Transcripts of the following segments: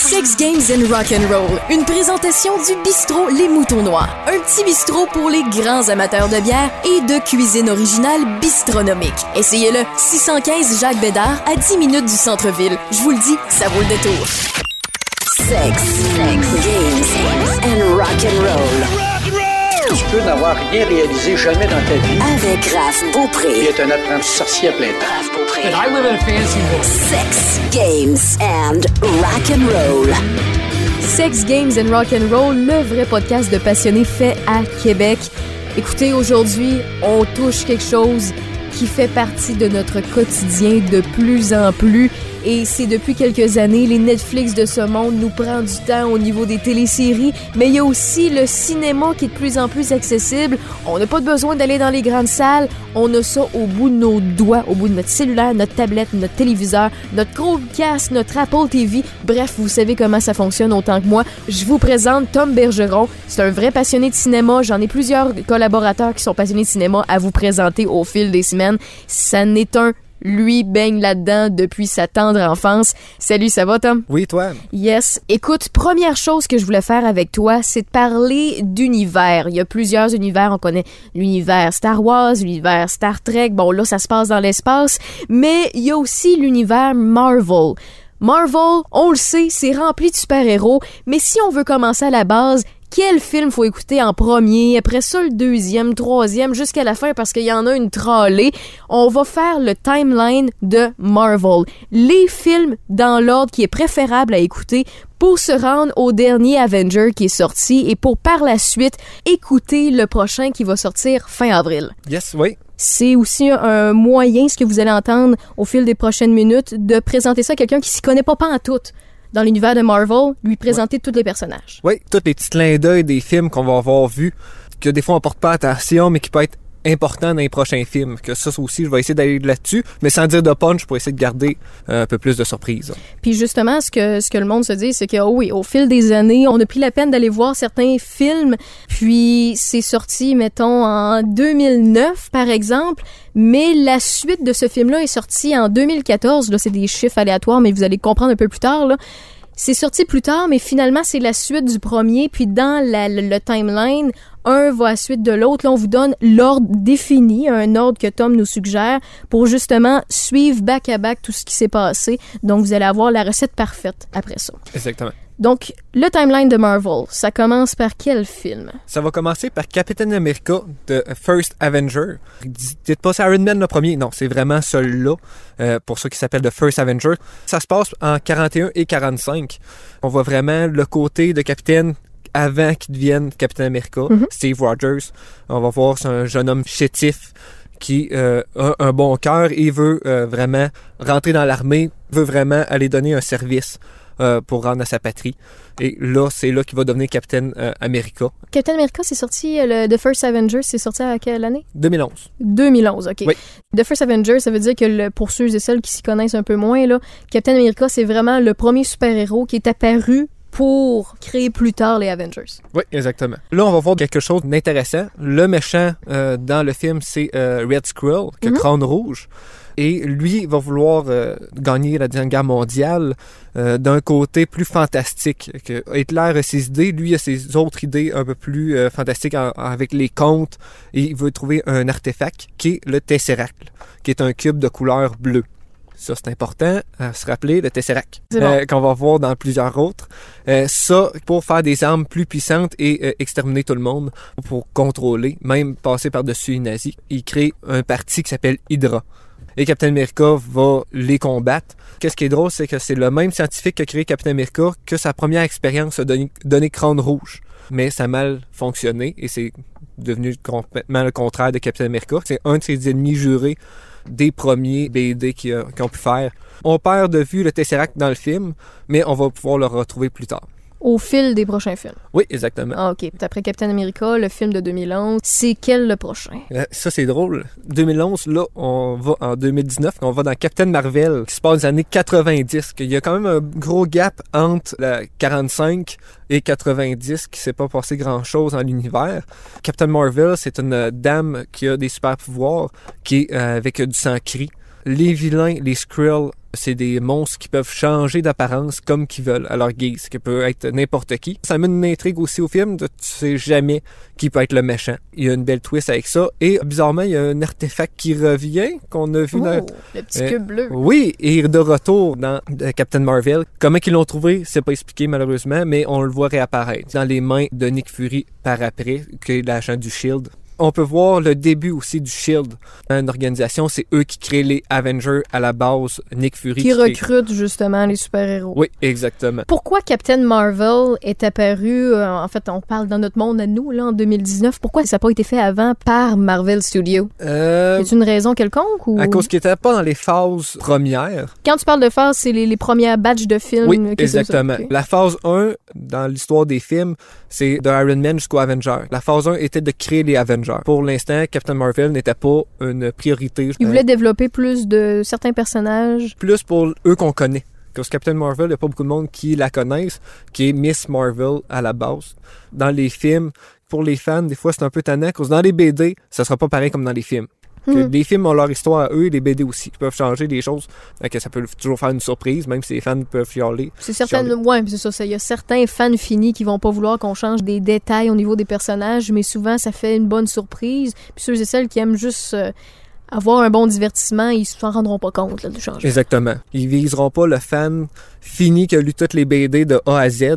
Sex Games and Rock and Roll, une présentation du bistrot Les Moutons Noirs, un petit bistrot pour les grands amateurs de bière et de cuisine originale bistronomique. Essayez-le, 615 Jacques Bédard à 10 minutes du centre-ville. Je vous le dis, ça vaut le détour. Sex, sex, games and and roll. Peux n'avoir rien réalisé jamais dans ta vie Avec Raph Beaupré. être un apprenti sorcier à plein temps. Raph Beaupré. I live in a fancy world. Sex, games and rock and roll. Sex Games and Rock and Roll, le vrai podcast de passionnés fait à Québec. Écoutez, aujourd'hui, on touche quelque chose qui fait partie de notre quotidien de plus en plus. Et c'est depuis quelques années, les Netflix de ce monde nous prend du temps au niveau des téléséries, mais il y a aussi le cinéma qui est de plus en plus accessible. On n'a pas besoin d'aller dans les grandes salles, on a ça au bout de nos doigts, au bout de notre cellulaire, notre tablette, notre téléviseur, notre Chromecast, notre Apple TV. Bref, vous savez comment ça fonctionne autant que moi. Je vous présente Tom Bergeron. C'est un vrai passionné de cinéma. J'en ai plusieurs collaborateurs qui sont passionnés de cinéma à vous présenter au fil des semaines. Ça n'est un lui baigne là-dedans depuis sa tendre enfance. Salut, ça va Tom? Oui, toi? Yes. Écoute, première chose que je voulais faire avec toi, c'est de parler d'univers. Il y a plusieurs univers. On connaît l'univers Star Wars, l'univers Star Trek. Bon, là, ça se passe dans l'espace. Mais il y a aussi l'univers Marvel. Marvel, on le sait, c'est rempli de super-héros. Mais si on veut commencer à la base, quel film faut écouter en premier, après ça le deuxième, troisième, jusqu'à la fin parce qu'il y en a une trollée. On va faire le timeline de Marvel. Les films dans l'ordre qui est préférable à écouter pour se rendre au dernier Avenger qui est sorti et pour par la suite écouter le prochain qui va sortir fin avril. Yes, oui. C'est aussi un moyen, ce que vous allez entendre au fil des prochaines minutes, de présenter ça à quelqu'un qui s'y connaît pas pas en tout dans l'univers de Marvel, lui présenter tous les personnages. Oui, tous les petits clins d'œil des films qu'on va avoir vus, que des fois on porte pas attention, mais qui peut être important dans les prochains films. Que ça aussi, je vais essayer d'aller là-dessus, mais sans dire de punch pour essayer de garder euh, un peu plus de surprise. Puis justement, ce que, ce que le monde se dit, c'est que oh oui, au fil des années, on a pris la peine d'aller voir certains films, puis c'est sorti, mettons, en 2009, par exemple, mais la suite de ce film-là est sortie en 2014. Là, c'est des chiffres aléatoires, mais vous allez comprendre un peu plus tard, là. C'est sorti plus tard, mais finalement, c'est la suite du premier. Puis dans le, le timeline, un va à la suite de l'autre. Là, on vous donne l'ordre défini, un ordre que Tom nous suggère pour justement suivre back à back tout ce qui s'est passé. Donc, vous allez avoir la recette parfaite après ça. Exactement. Donc, le timeline de Marvel, ça commence par quel film? Ça va commencer par Captain America de First Avenger. Dites pas c'est Iron Man le premier, non, c'est vraiment celui-là, euh, pour ceux qui s'appellent The First Avenger. Ça se passe en 41 et 45. On voit vraiment le côté de Capitaine avant qu'il devienne Captain America, Steve Rogers. On va voir c'est un jeune homme chétif qui euh, a un bon cœur et veut euh, vraiment rentrer dans l'armée, veut vraiment aller donner un service euh, pour rendre à sa patrie. Et là, c'est là qu'il va devenir Captain euh, America. Captain America, c'est sorti, euh, le The First Avenger, c'est sorti à quelle année? 2011. 2011, OK. Oui. The First Avenger, ça veut dire que le, pour ceux et celles qui s'y connaissent un peu moins, là, Captain America, c'est vraiment le premier super-héros qui est apparu pour créer plus tard les Avengers. Oui, exactement. Là, on va voir quelque chose d'intéressant. Le méchant euh, dans le film, c'est euh, Red Squirrel, qui a Mhm. crâne rouge. Et lui va vouloir euh, gagner la Deuxième Guerre mondiale euh, d'un côté plus fantastique. Que Hitler a ses idées, lui a ses autres idées un peu plus euh, fantastiques en- avec les contes. Et il veut trouver un artefact qui est le Tesseract, qui est un cube de couleur bleue. Ça, c'est important à se rappeler, le Tesseract, bon. euh, qu'on va voir dans plusieurs autres. Euh, ça, pour faire des armes plus puissantes et euh, exterminer tout le monde, pour contrôler, même passer par-dessus les nazis, il crée un parti qui s'appelle Hydra. Et Captain America va les combattre. Qu'est-ce qui est drôle, c'est que c'est le même scientifique qui a créé Captain America que sa première expérience a donné, crâne rouge. Mais ça a mal fonctionné et c'est devenu complètement le contraire de Captain America. C'est un de ses ennemis jurés des premiers BD qui, a- qui ont pu faire. On perd de vue le Tesseract dans le film, mais on va pouvoir le retrouver plus tard. Au fil des prochains films. Oui, exactement. Ah, OK. Après Captain America, le film de 2011, c'est quel le prochain? Euh, Ça, c'est drôle. 2011, là, on va en 2019, on va dans Captain Marvel, qui se passe des années 90. qu'il y a quand même un gros gap entre la 45 et 90, qui s'est pas passé grand-chose dans l'univers. Captain Marvel, c'est une euh, dame qui a des super pouvoirs, qui est euh, avec du sang cri. Les vilains, les Skrull, c'est des monstres qui peuvent changer d'apparence comme qu'ils veulent, à leur guise, qui peut être n'importe qui. Ça amène une intrigue aussi au film, de, tu sais jamais qui peut être le méchant. Il y a une belle twist avec ça. Et bizarrement, il y a un artefact qui revient, qu'on a vu Oh, dans... le petit Euh, cube bleu. Oui, et de retour dans euh, Captain Marvel. Comment qu'ils l'ont trouvé, c'est pas expliqué malheureusement, mais on le voit réapparaître dans les mains de Nick Fury par après, qui est l'agent du Shield. On peut voir le début aussi du Shield. Une organisation, c'est eux qui créent les Avengers à la base. Nick Fury. Qui crée- recrute justement les super-héros. Oui, exactement. Pourquoi Captain Marvel est apparu, euh, en fait, on parle dans notre monde à nous, là, en 2019, pourquoi ça n'a pas été fait avant par Marvel Studios? Euh, a une raison quelconque ou... à cause qu'il était pas dans les phases premières. Quand tu parles de phase, c'est les, les premières batchs de films. Oui, c'est exactement. La phase 1, dans l'histoire des films, c'est de Iron Man jusqu'au Avenger. La phase 1 était de créer les Avengers. Pour l'instant, Captain Marvel n'était pas une priorité. Ils voulaient développer plus de certains personnages. plus pour eux qu'on connaît. Parce que Captain Marvel, il n'y a pas beaucoup de monde qui la connaissent, qui est Miss Marvel à la base. Dans les films, pour les fans, des fois, c'est un peu tannant, parce que dans les BD, ça sera pas pareil comme dans les films. Que Hmm. Les films ont leur histoire à eux, les BD aussi. Ils peuvent changer des choses. Que ça peut toujours faire une surprise, même si les fans peuvent chialer. C'est Charlie. ouais, c'est ça, ça. Il y a certains fans finis qui vont pas vouloir qu'on change des détails au niveau des personnages, mais souvent ça fait une bonne surprise. Puis ceux et celles qui aiment juste euh, avoir un bon divertissement, ils s'en rendront pas compte là, du changement. Exactement. Ils viseront pas le fan fini qui a lu toutes les BD de A à Z.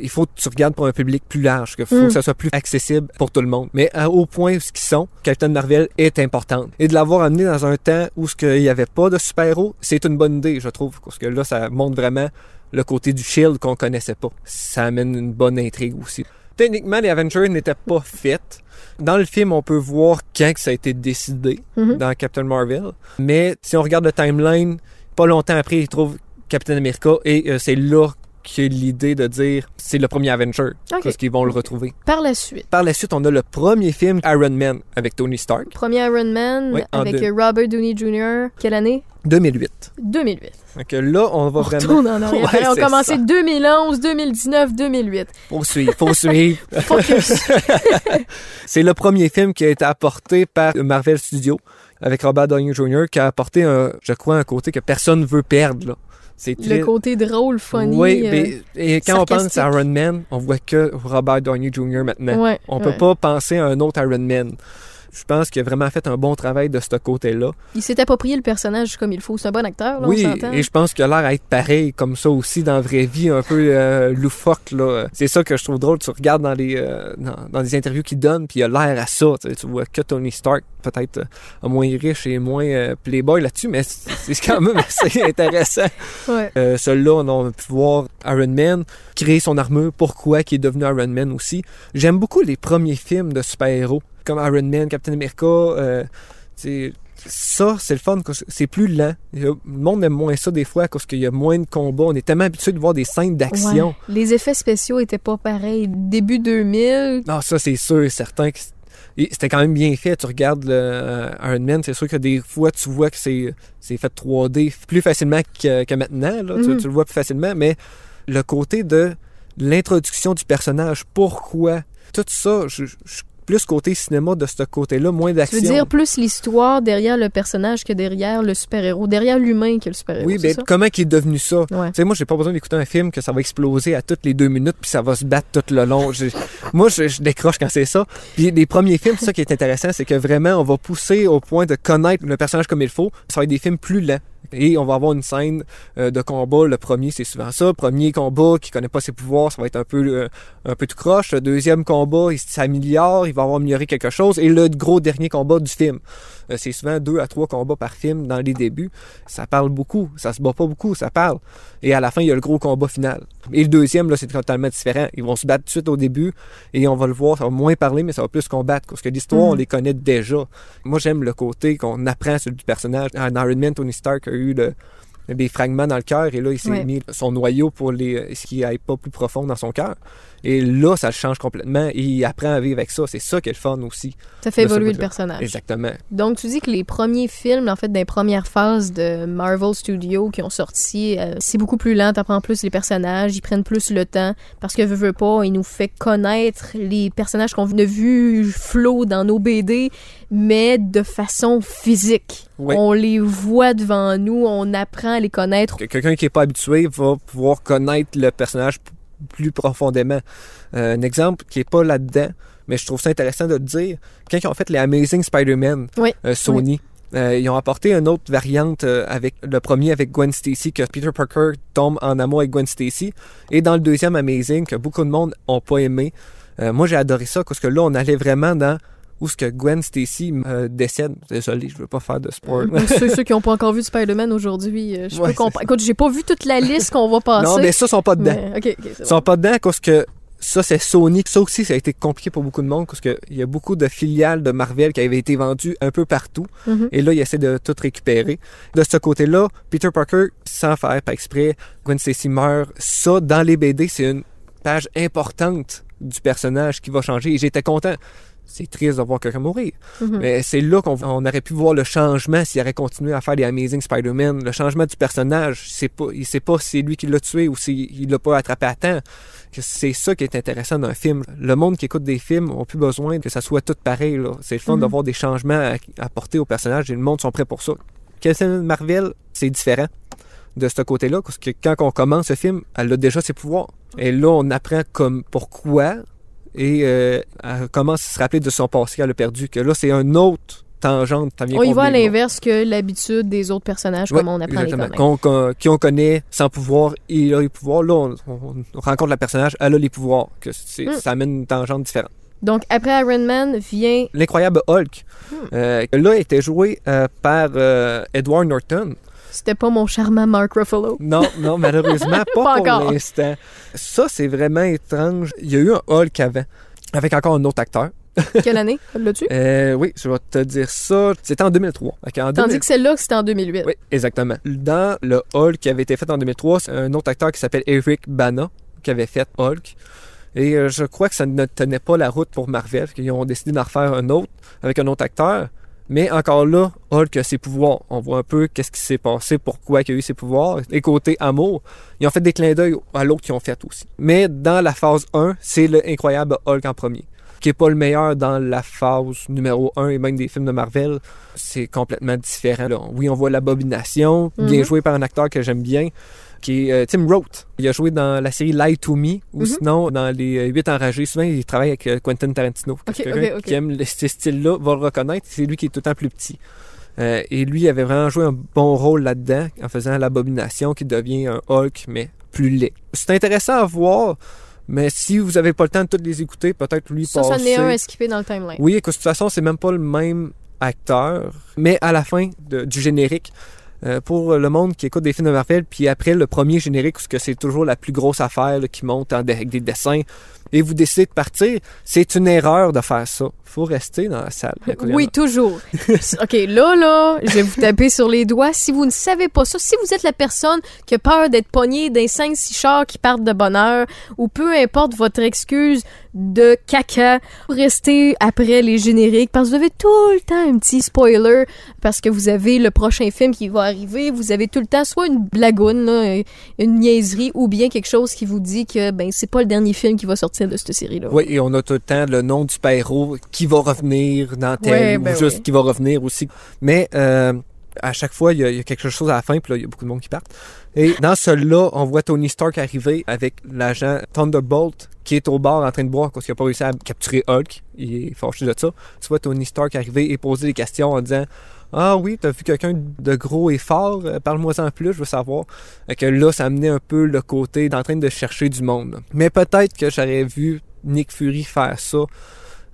Il faut que tu regardes pour un public plus large, qu'il faut Mm. que ça soit plus accessible pour tout le monde. Mais à- au point où ce qu'ils sont, Captain Marvel est importante. Et de l'avoir amené dans un temps où ce qu'il n'y avait pas de super-héros, c'est une bonne idée, je trouve. Parce que là, ça montre vraiment le côté du Shield qu'on connaissait pas. Ça amène une bonne intrigue aussi. Techniquement, les Avengers n'étaient pas faits. Dans le film, on peut voir quand que ça a été décidé Mhm. dans Captain Marvel. Mais si on regarde le timeline, pas longtemps après, ils trouvent Captain America et euh, c'est là qu'il y a l'idée de dire c'est le premier Avenger parce qu'ils vont le retrouver. Par la suite, Par la suite, on a le premier film Iron Man avec Tony Stark, premier Iron Man Oui, avec Robert Downey Jr. Quelle année? 2008. 2008. Donc là, on va On vraiment en arrière. Ouais, on a commencé ça. 2011, 2019, 2008. faut suivre, faut suivre. Focus. C'est le premier film qui a été apporté par Marvel Studios avec Robert Downey Jr. qui a apporté, un, je crois, un côté que personne veut perdre. Là. C'est très- le côté drôle, funny. Oui, euh, mais et quand on pense à. Iron Man, on voit que Robert Downey Jr. maintenant. ouais, On ouais. peut pas penser à un autre Iron Man. Je pense qu'il a vraiment fait un bon travail de ce côté-là. Il s'est approprié le personnage comme il faut. C'est un bon acteur, là, oui, on et je pense qu'il a l'air à être pareil comme ça aussi dans la vraie vie, un peu euh, loufoque. Là. C'est ça que je trouve drôle. Tu regardes dans les, euh, dans, dans les interviews qu'il donne, puis il a l'air à ça. Tu, vois que Tony Stark, peut-être euh, moins riche et moins euh, playboy là-dessus, mais c'est quand même assez intéressant. Ouais. Celui-là, on a pu voir Iron Man créer son armure, pourquoi il est devenu Iron Man aussi. J'aime beaucoup les premiers films de super-héros, comme Iron Man, Captain America. euh, ça, c'est le fun, c'est plus lent. Le monde aime moins ça des fois, parce qu'il y a moins de combats. On est tellement habitué de voir des scènes d'action. Ouais. Les effets spéciaux étaient pas pareils. Début 2000, Non, ça, c'est sûr et certain que c'était quand même bien fait. Tu regardes le euh, Iron Man, c'est sûr que des fois, tu vois que c'est fait 3D plus facilement que, que maintenant. Là. Tu- Mhm. tu, le vois plus facilement, mais le côté de l'introduction du personnage, pourquoi, tout ça, je, je- je- plus côté cinéma de ce côté-là, moins tu d'action. veux dire plus l'histoire derrière le personnage que derrière le super-héros, derrière l'humain que le super-héros. oui, ça? comment il est devenu ça? Ouais. Tu sais, moi, j'ai pas besoin d'écouter un film que ça va exploser à toutes les deux minutes puis ça va se battre tout le long. Moi, je, je décroche quand c'est ça. Puis les premiers films, c'est ça qui est intéressant, c'est que vraiment, on va pousser au point de connaître le personnage comme il faut. Ça va être des films plus lents. Et on va avoir une scène euh, de combat. Le premier, c'est souvent ça. Premier combat qui connaît pas ses pouvoirs, ça va être un peu, euh, un peu tout croche. Le deuxième combat, il s'améliore, il va avoir amélioré quelque chose. Et le gros dernier combat du film. Euh, c'est souvent deux à trois combats par film dans les débuts. Ça parle beaucoup. Ça se bat pas beaucoup, ça parle. Et à la fin, il y a le gros combat final. Et le deuxième, là, c'est totalement différent. Ils vont se battre tout de suite au début et on va le voir, ça va moins parler, mais ça va plus combattre. Parce que l'histoire, Mhm. on les connaît déjà. Moi, j'aime le côté qu'on apprend sur du personnage. En Iron Man, Tony Stark a eu le- des fragments dans le cœur et là, il s'est Ouais. mis son noyau pour les, ce qui n'aille pas plus profond dans son cœur. Et là, ça le change complètement et il apprend à vivre avec ça. C'est ça qui est le fun aussi. Ça fait évoluer le personnage. Exactement. Donc, tu dis que les premiers films, en fait, des premières phases de Marvel Studios qui ont sorti, euh, c'est beaucoup plus lent, t'apprends plus les personnages, ils prennent plus le temps, parce que veut, veut pas, il nous fait connaître les personnages qu'on a vus flots dans nos BD, mais de façon physique. Oui. On les voit devant nous, on apprend à les connaître. Que- Quelqu'un qui n'est pas habitué va pouvoir connaître le personnage plus profondément. Euh, un exemple qui est pas là-dedans, mais je trouve ça intéressant de le dire. Quand ils ont fait les Amazing Spider-Man, Oui. euh, Sony, euh, ils ont apporté une autre variante avec le premier avec Gwen Stacy, que Peter Parker tombe en amour avec Gwen Stacy. Et dans le deuxième Amazing, que beaucoup de monde ont pas aimé, moi j'ai adoré ça parce que là on allait vraiment dans où ce que Gwen Stacy euh, décède. Désolé, je veux pas faire de spoil. Pour ceux, ceux qui n'ont pas encore vu Spider-Man aujourd'hui, euh, je Ouais, peux comprendre. Écoute, j'ai pas vu toute la liste qu'on va passer. non, mais ça sont pas dedans. mais- ok, ok, c'est Ils sont bon. pas dedans parce que ça, c'est Sony. Ça aussi, ça a été compliqué pour beaucoup de monde parce qu'il y a beaucoup de filiales de Marvel qui avaient été vendues un peu partout. Mhm. Et là, ils essaient de tout récupérer. De ce côté-là, Peter Parker, sans faire pas exprès, Gwen Stacy meurt. Ça, dans les BD, c'est une page importante du personnage qui va changer. Et j'étais content. C'est triste de voir quelqu'un mourir. Mhm. Mais c'est là qu'on on aurait pu voir le changement s'il aurait continué à faire des Amazing Spider-Man. Le changement du personnage. Pas, il sait pas si c'est lui qui l'a tué ou s'il l'a pas attrapé à temps. C'est ça qui est intéressant d'un film. Le monde qui écoute des films n'a plus besoin que ça soit tout pareil. C'est le fun d'avoir des changements à apporter au personnage et le monde sont prêts pour ça. Captain Marvel, c'est différent de ce côté-là, parce que quand on commence ce film, elle a déjà ses pouvoirs. Et là, on apprend comme pourquoi et euh, elle commence à se rappeler de son passé qu'elle a perdu. Que là, c'est un autre tangente. On y va à l'inverse que l'habitude des autres personnages, Ouais, comme on apprend les exactement. connaître. Qu'on- qu'on- qui on connaît sans pouvoir, il a les pouvoirs. Là, on, on- on rencontre le personnage, elle a les pouvoirs. Que c'est- Mm. Ça amène une tangente différente. Donc, après Iron Man vient. L'incroyable Hulk, Hmm. euh, là, était joué euh, par euh, Edward Norton. C'était pas mon charmant Mark Ruffalo. Non, non, malheureusement, pas, Pas pour l'instant. Ça, c'est vraiment étrange. Il y a eu un Hulk avant, avec encore un autre acteur. Quelle année? L'as-tu? Euh, oui, je vais te dire ça. C'était en 2003. Fait qu'en Tandis 2000 que celle-là, c'était en 2008. Oui, exactement. Dans le Hulk qui avait été fait en 2003, c'est un autre acteur qui s'appelle Eric Bana qui avait fait Hulk. Et euh, je crois que ça ne tenait pas la route pour Marvel, qu'ils ont décidé d'en refaire un autre avec un autre acteur. Mais encore là, Hulk a ses pouvoirs. On voit un peu qu'est-ce qui s'est passé, pourquoi il a eu ses pouvoirs. Et côté amour, ils ont fait des clins d'œil à l'autre qu'ils ont fait aussi. Mais dans la phase 1, c'est le incroyable Hulk en premier qui est pas le meilleur dans la phase numéro 1 et même des films de Marvel. C'est complètement différent. là. Oui, on voit l'abomination, bien Mhm. joué par un acteur que j'aime bien, qui est euh, Tim Roth. Il a joué dans la série Lie to Me, ou Mhm. sinon dans les euh, 8 enragés. Souvent, il travaille avec euh, Quentin Tarantino. Quelqu'un qui aime ce style-là va le reconnaître. C'est lui qui est tout le temps plus petit. Euh, et lui il avait vraiment joué un bon rôle là-dedans en faisant l'abomination qui devient un Hulk, mais plus laid. C'est intéressant à voir, mais si vous avez pas le temps de toutes les écouter, peut-être lui Ça, ça en est passer- un à skipper dans le timeline. oui, et que de toute façon, c'est même pas le même acteur, mais à la fin de- du générique, euh, pour le monde qui écoute des films de Marvel, puis après le premier générique, parce que c'est toujours la plus grosse affaire qui monte en- avec des dessins, et vous décidez de partir, c'est une erreur de faire ça. faut rester dans la salle. Oui, toujours. OK, là, là, je vais vous taper sur les doigts. Si vous ne savez pas ça, si vous êtes la personne qui a peur d'être pognée d'un 5-6 chars qui partent de bonne heure, ou peu importe votre excuse de caca, restez après les génériques, parce que vous avez tout le temps un petit spoiler, parce que vous avez le prochain film qui va arriver, vous avez tout le temps soit une blagoune, là, une niaiserie, ou bien quelque chose qui vous dit que ben c'est pas le dernier film qui va sortir de cette série-là. Oui, et on a tout le temps le nom du héros qui va revenir dans tel Ouais, ou ben juste oui. qui va revenir aussi. Mais euh, à chaque fois, il y, a, il y a quelque chose à la fin, puis là, il y a beaucoup de monde qui part. Et dans celui-là, on voit Tony Stark arriver avec l'agent Thunderbolt qui est au bar en train de boire parce qu'il n'a pas réussi à capturer Hulk. Il est fâché de ça. Tu vois Tony Stark arriver et poser des questions en disant ah oui, t'as vu quelqu'un de gros et fort, Euh, parle-moi en plus, je veux savoir. Fait que là, ça amenait un peu le côté d'en train de chercher du monde. Mais peut-être que j'aurais vu Nick Fury faire ça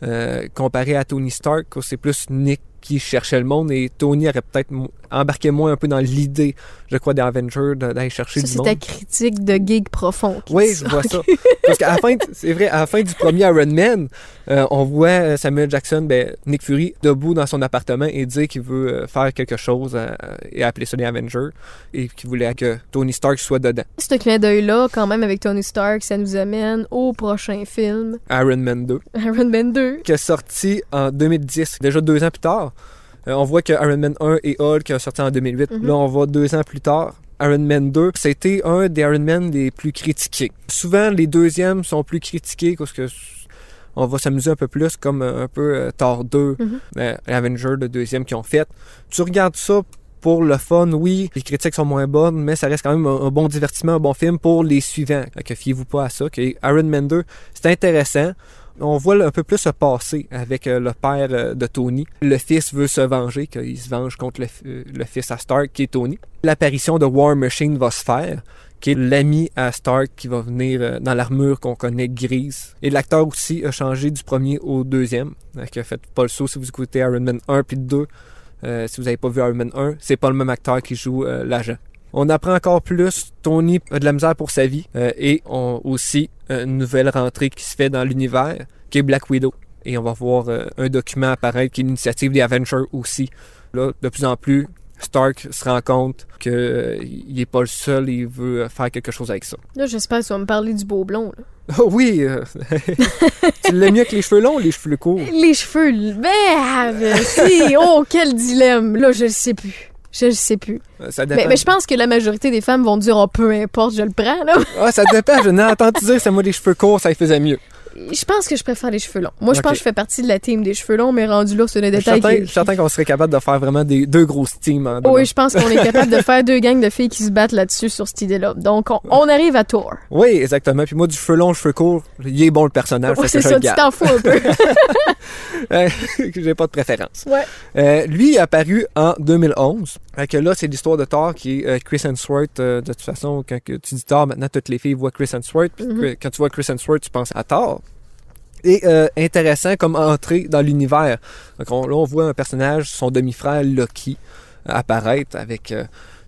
euh, comparé à Tony Stark, c'est plus Nick qui cherchait le monde et Tony aurait peut-être embarqué moins un peu dans l'idée, je crois, des Avengers de- d'aller chercher Ça, du c'est monde. ta critique de gig profond. Oui, je vois ça. Parce qu'à la fin, c'est vrai, à la fin du premier Iron Man, euh, on voit euh, Samuel Jackson, ben, Nick Fury, debout dans son appartement et dire qu'il veut euh, faire quelque chose euh, et appeler ça les Avengers et qu'il voulait que Tony Stark soit dedans. Ce clin d'œil-là, quand même, avec Tony Stark, ça nous amène au prochain film, Iron Man 2, Iron Man 2. qui est sorti en 2010, déjà deux ans plus tard. Euh, on voit que Iron Man 1 et Hulk est sorti en 2008. Mhm. Là, on voit deux ans plus tard. Iron Man 2, c'était un des Iron Man les plus critiqués. Souvent, les deuxièmes sont plus critiqués parce que on va s'amuser un peu plus comme euh, un peu euh, Thor 2, Mhm. euh, Avenger, le deuxième qu'ils ont fait. Tu regardes ça pour le fun, oui, les critiques sont moins bonnes, mais ça reste quand même un, un bon divertissement, un bon film pour les suivants. Que fiez-vous pas à ça. Que Iron Man 2, c'est intéressant. On voit un peu plus se passer avec euh, le père euh, de Tony. Le fils veut se venger, qu'il se venge contre euh, le fils à Stark, qui est Tony. L'apparition de War Machine va se faire, qui est l'ami à Stark qui va venir dans l'armure qu'on connaît grise. Et l'acteur aussi a changé du premier au deuxième. Faites pas le saut si vous écoutez Iron Man 1 puis 2. Euh, si vous n'avez pas vu Iron Man 1, c'est pas le même acteur qui joue l'agent. On apprend encore plus. Tony a de la misère pour sa vie euh, et on aussi euh, une nouvelle rentrée qui se fait dans l'univers, qui est Black Widow. Et on va voir euh, un document apparaître qui est l'initiative des Avengers aussi. Là, de plus en plus, Stark se rend compte qu'il n'est pas le seul, il veut euh, faire quelque chose avec ça. Là, j'espère que tu vas me parler du beau blond. là. Oh oui! euh, tu l'aimes mieux avec les cheveux longs ou les cheveux courts? Les cheveux, merde! si, oh, quel dilemme! Là, je le sais plus. Je le sais plus. Euh, Ça dépend. Mais, mais je pense que la majorité des femmes vont dire, oh, peu importe, je le prends, là. Ah, ça dépend. Je n'ai entendu dire que ça moi les cheveux courts, ça y faisait mieux. Je pense que je préfère les cheveux longs. Moi, je pense que je fais partie de la team des cheveux longs, mais rendu là, c'est suis détail je suis certain qu'on serait capable de faire vraiment des deux grosses teams demain. Oui, je pense qu'on est capable de faire deux gangs de filles qui se battent là-dessus sur cette idée-là. Donc, on, on arrive à Thor. Oui, exactement. Puis moi, du cheveu long, cheveux courts, il est bon le personnage. C'est ça, le tu t'en fous un peu. Euh, J'ai pas de préférence. Ouais. Euh, lui il est apparu en 2011. Fait que là, c'est l'histoire de Thor qui est euh, Chris Hemsworth. euh, de toute façon, quand tu dis Thor, maintenant, toutes les filles voient Chris Hemsworth. Puis que- quand tu vois Chris Hemsworth, tu penses à Thor. Et euh, intéressant comme entrée dans l'univers. Donc on- là, on voit un personnage, son demi-frère Loki, euh, apparaître avec euh,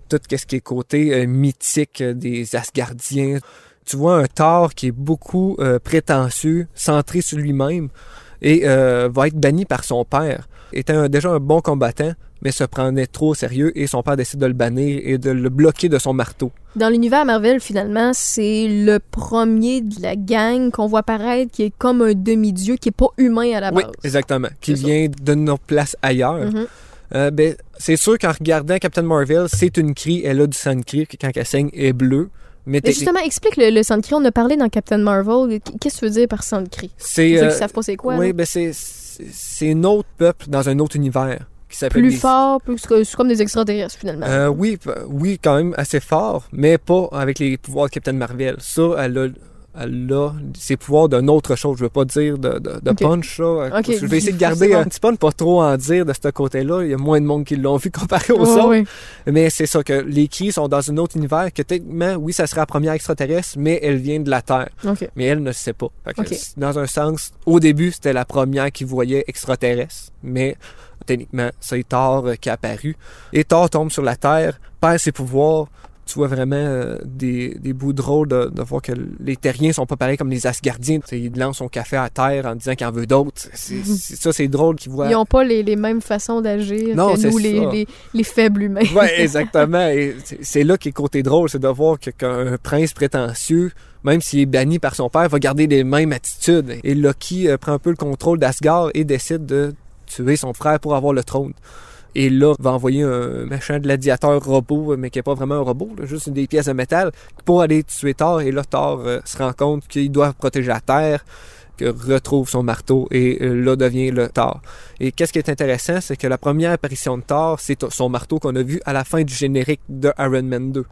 tout ce qui est côté euh, mythique des Asgardiens. Tu vois un Thor qui est beaucoup prétentieux, centré sur lui-même et va être banni par son père. Était un- déjà un bon combattant, mais se prenait trop au sérieux et son père décide de le bannir et de le bloquer de son marteau. Dans l'univers Marvel, finalement, c'est le premier de la gang qu'on voit apparaître qui est comme un demi-dieu, qui est pas humain à la Oui, base. exactement. Qui ça. vient de notre place ailleurs. Mhm. Euh, ben, c'est sûr qu'en regardant Captain Marvel, c'est une crie, elle a du sang de cri, puis quand elle saigne, elle est bleue. Mais justement, explique le, le sang de cri. On a parlé dans Captain Marvel. Qu'est-ce que tu veux dire par sang de cri? c'est ceux euh, qui savent pas c'est quoi. oui, ben c'est c'est un autre peuple dans un autre univers qui s'appelle Plus des- fort, plus c'est comme des extraterrestres, finalement. Euh, oui, oui, quand même assez fort, mais pas avec les pouvoirs de Captain Marvel. Ça, elle a, elle a ses pouvoirs d'une autre chose. Je veux pas dire de, de, punch, Je vais essayer de garder un petit ne pas trop en dire de ce côté-là. Il y a moins de monde qui l'ont vu comparé aux autres. Mais c'est ça, que les cris sont dans un autre univers, que techniquement, oui, ça serait la première extraterrestre, mais elle vient de la Terre. Mais elle ne sait pas. Dans un sens, au début, c'était la première qui voyait extraterrestre, mais techniquement, c'est Thor euh, qui est apparu. Et Thor tombe sur la Terre, perd ses pouvoirs. Tu vois vraiment euh, des, des bouts drôles de, de voir que les terriens sont pas pareils comme les Asgardiens. Tu sais, Il lance son café à terre en disant qu'il en veut d'autres. C'est- c'est- Ça, c'est drôle qu'ils voient. Ils n'ont pas les, les mêmes façons d'agir Non, que c'est nous, les, les, les faibles humains. Ouais, exactement. Et c'est- là qui est côté drôle, c'est de voir qu'un prince prétentieux, même s'il est banni par son père, va garder les mêmes attitudes. Et Loki euh, prend un peu le contrôle d'Asgard et décide de tuer son frère pour avoir le trône. Et là, va envoyer un méchant gladiateur robot, mais qui n'est pas vraiment un robot, là, juste des pièces de métal, pour aller tuer Thor. Et là, Thor euh, se rend compte qu'il doit protéger la Terre, que retrouve son marteau, et euh, là devient le Thor. Et qu'est-ce qui est intéressant, c'est que la première apparition de Thor, c'est son marteau qu'on a vu à la fin du générique de Iron Man 2.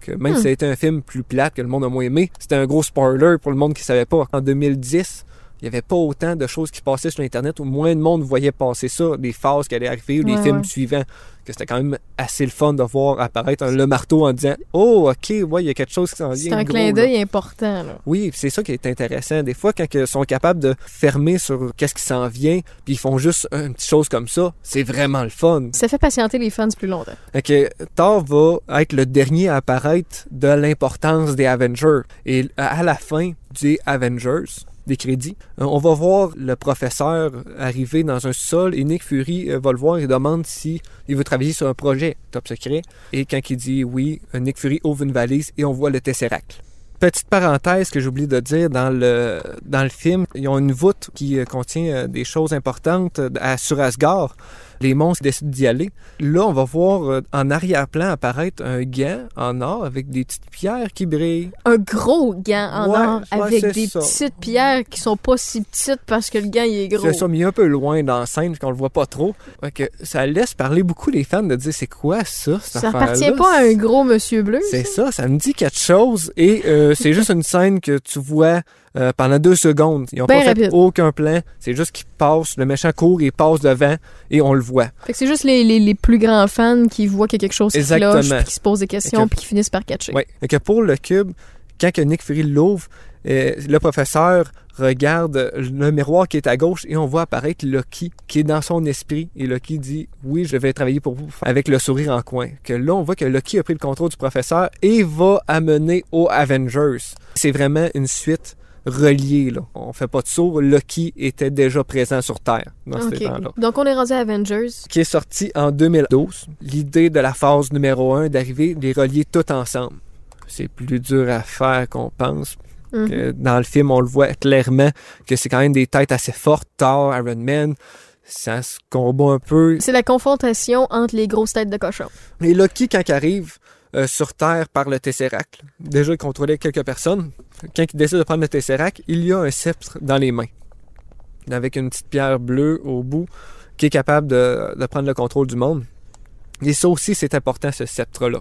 Que même Hmm. si ça a été un film plus plate que le monde a moins aimé, c'était un gros spoiler pour le monde qui savait pas. En 2010, il n'y avait pas autant de choses qui passaient sur Internet où moins de monde voyait passer ça, des phases qui allaient arriver ou les Ouais, films ouais. suivants. Que c'était quand même assez le fun de voir apparaître un- le marteau en disant Oh, ok, ouais, il y a quelque chose qui s'en vient. C'est un gros, clin d'œil important. Là. Oui, c'est ça qui est intéressant. Des fois, quand ils sont capables de fermer sur qu'est-ce qui s'en vient, puis ils font juste une petite chose comme ça, c'est vraiment le fun. Ça fait patienter les fans plus longtemps. Que Thor va être le dernier à apparaître de l'importance des Avengers. Et à la fin des Avengers, des crédits, euh, on va voir le professeur arriver dans un sol et Nick Fury euh, va le voir et demande si il veut travailler sur un projet top secret. Et quand il dit oui, euh, Nick Fury ouvre une valise et on voit le Tesseract. Petite parenthèse que j'oublie de dire dans le, dans le film, ils ont une voûte qui contient des choses importantes sur Asgard. Les monstres décident d'y aller. Là, on va voir euh, en arrière-plan apparaître un gant en or avec des petites pierres qui brillent. Un gros gant en Ouais, or avec des ça. petites pierres qui sont pas si petites parce que le gant il est gros. C'est ça, mais un peu loin dans la scène, qu'on le voit pas trop. Fait que ça laisse parler beaucoup les fans de dire c'est quoi ça, cette Ça appartient pas à un gros monsieur bleu. C'est ça, ça me dit quelque chose. Et euh, c'est juste une scène que tu vois euh, pendant deux secondes. Ils ont Ben pas fait aucun plan. C'est juste qu'il passe, le méchant court, il passe devant et on le voit. Fait que c'est juste les, les, les plus grands fans qui voient qu'il y a quelque chose qui cloche, puis qui se posent des questions, Et que- puis qui finissent par catcher. Et que pour le cube, quand que Nick Fury l'ouvre, euh, le professeur regarde le miroir qui est à gauche et on voit apparaître Loki qui est dans son esprit. Et Loki dit Oui, je vais travailler pour vous avec le sourire en coin. Que là, on voit que Loki a pris le contrôle du professeur et va amener aux Avengers. C'est vraiment une suite reliée. Là. On fait pas de saut. Loki était déjà présent sur Terre dans ces temps-là Donc on est rendu à Avengers. qui est sorti en 2012. L'idée de la phase numéro 1 d'arriver de les relier tout ensemble. C'est plus dur à faire qu'on pense. Mhm. Dans le film, on le voit clairement que c'est quand même des têtes assez fortes. Thor, Iron Man, ça se combat un peu. C'est la confrontation entre les grosses têtes de cochon. Et Loki, quand il arrive euh, sur Terre par le Tesseract, déjà il contrôlait quelques personnes. Quand il décide de prendre le Tesseract, il y a un sceptre dans les mains. Avec une petite pierre bleue au bout qui est capable de, de prendre le contrôle du monde. Et ça aussi, c'est important, ce sceptre-là.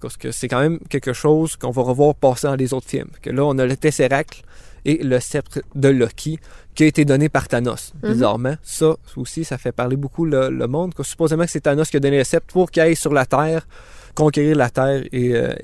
Parce que c'est quand même quelque chose qu'on va revoir passer dans les autres films. Que là, on a le Tesseract et le sceptre de Loki qui a été donné par Thanos, Mhm. bizarrement. Ça aussi, ça fait parler beaucoup le, le monde. Que supposément que c'est Thanos qui a donné le sceptre pour qu'il aille sur la Terre, conquérir la Terre et, euh,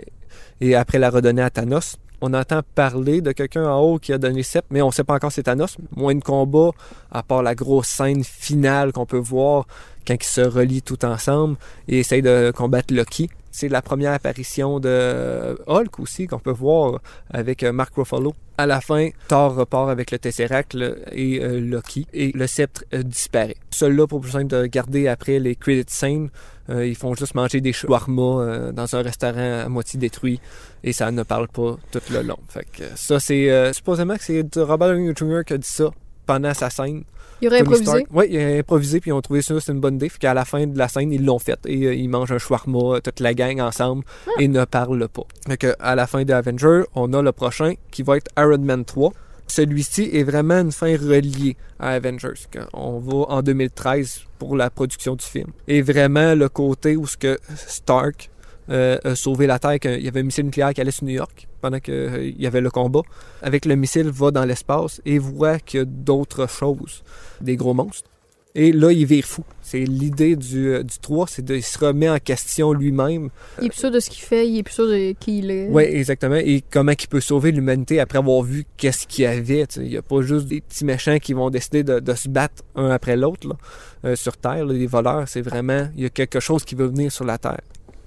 et après la redonner à Thanos. On entend parler de quelqu'un en haut qui a donné sceptre, mais on ne sait pas encore c'est Thanos. Moins de combat, à part la grosse scène finale qu'on peut voir quand ils se relient tout ensemble et essayent de combattre Loki. C'est la première apparition de Hulk aussi qu'on peut voir avec euh, Mark Ruffalo. À la fin, Thor repart avec le Tesseract et euh, Loki et le sceptre euh, disparaît. Celui-là, pour plus simple de garder après les credits scènes, ils font juste manger des shawarma dans un restaurant à moitié détruit et ça ne parle pas tout le long. Fait que ça, c'est euh, supposément que c'est Robert Downey Jr. qui a dit ça pendant sa scène. Il aurait Tony improvisé. Oui, il a improvisé, puis ils ont trouvé ça, c'est une bonne idée. Puis qu'à la fin de la scène, ils l'ont fait. Et euh, ils mangent un shawarma, toute la gang ensemble, et ne parlent pas. Fait que, à la fin de Avenger, on a le prochain, qui va être Iron Man 3. Celui-ci est vraiment une fin reliée à Avengers. On va en 2013 pour la production du film. Et vraiment le côté où ce que Stark euh, a sauvé la Terre, qu'il y avait un missile nucléaire qui allait sur New York pendant qu'il y avait le combat. Avec le missile, va dans l'espace et voit qu'il y a d'autres choses, des gros monstres. Et là, il vire fou. C'est l'idée du, euh, du 3, c'est de il se remet en question lui-même. Il est plus sûr de ce qu'il fait, il est plus sûr de qui il est. Oui, exactement. Et comment il peut sauver l'humanité après avoir vu qu'est-ce qu'il y avait. tu sais. Il n'y a pas juste des petits méchants qui vont décider de, de se battre un après l'autre euh, sur Terre. là, les voleurs, c'est vraiment, il y a quelque chose qui veut venir sur la Terre.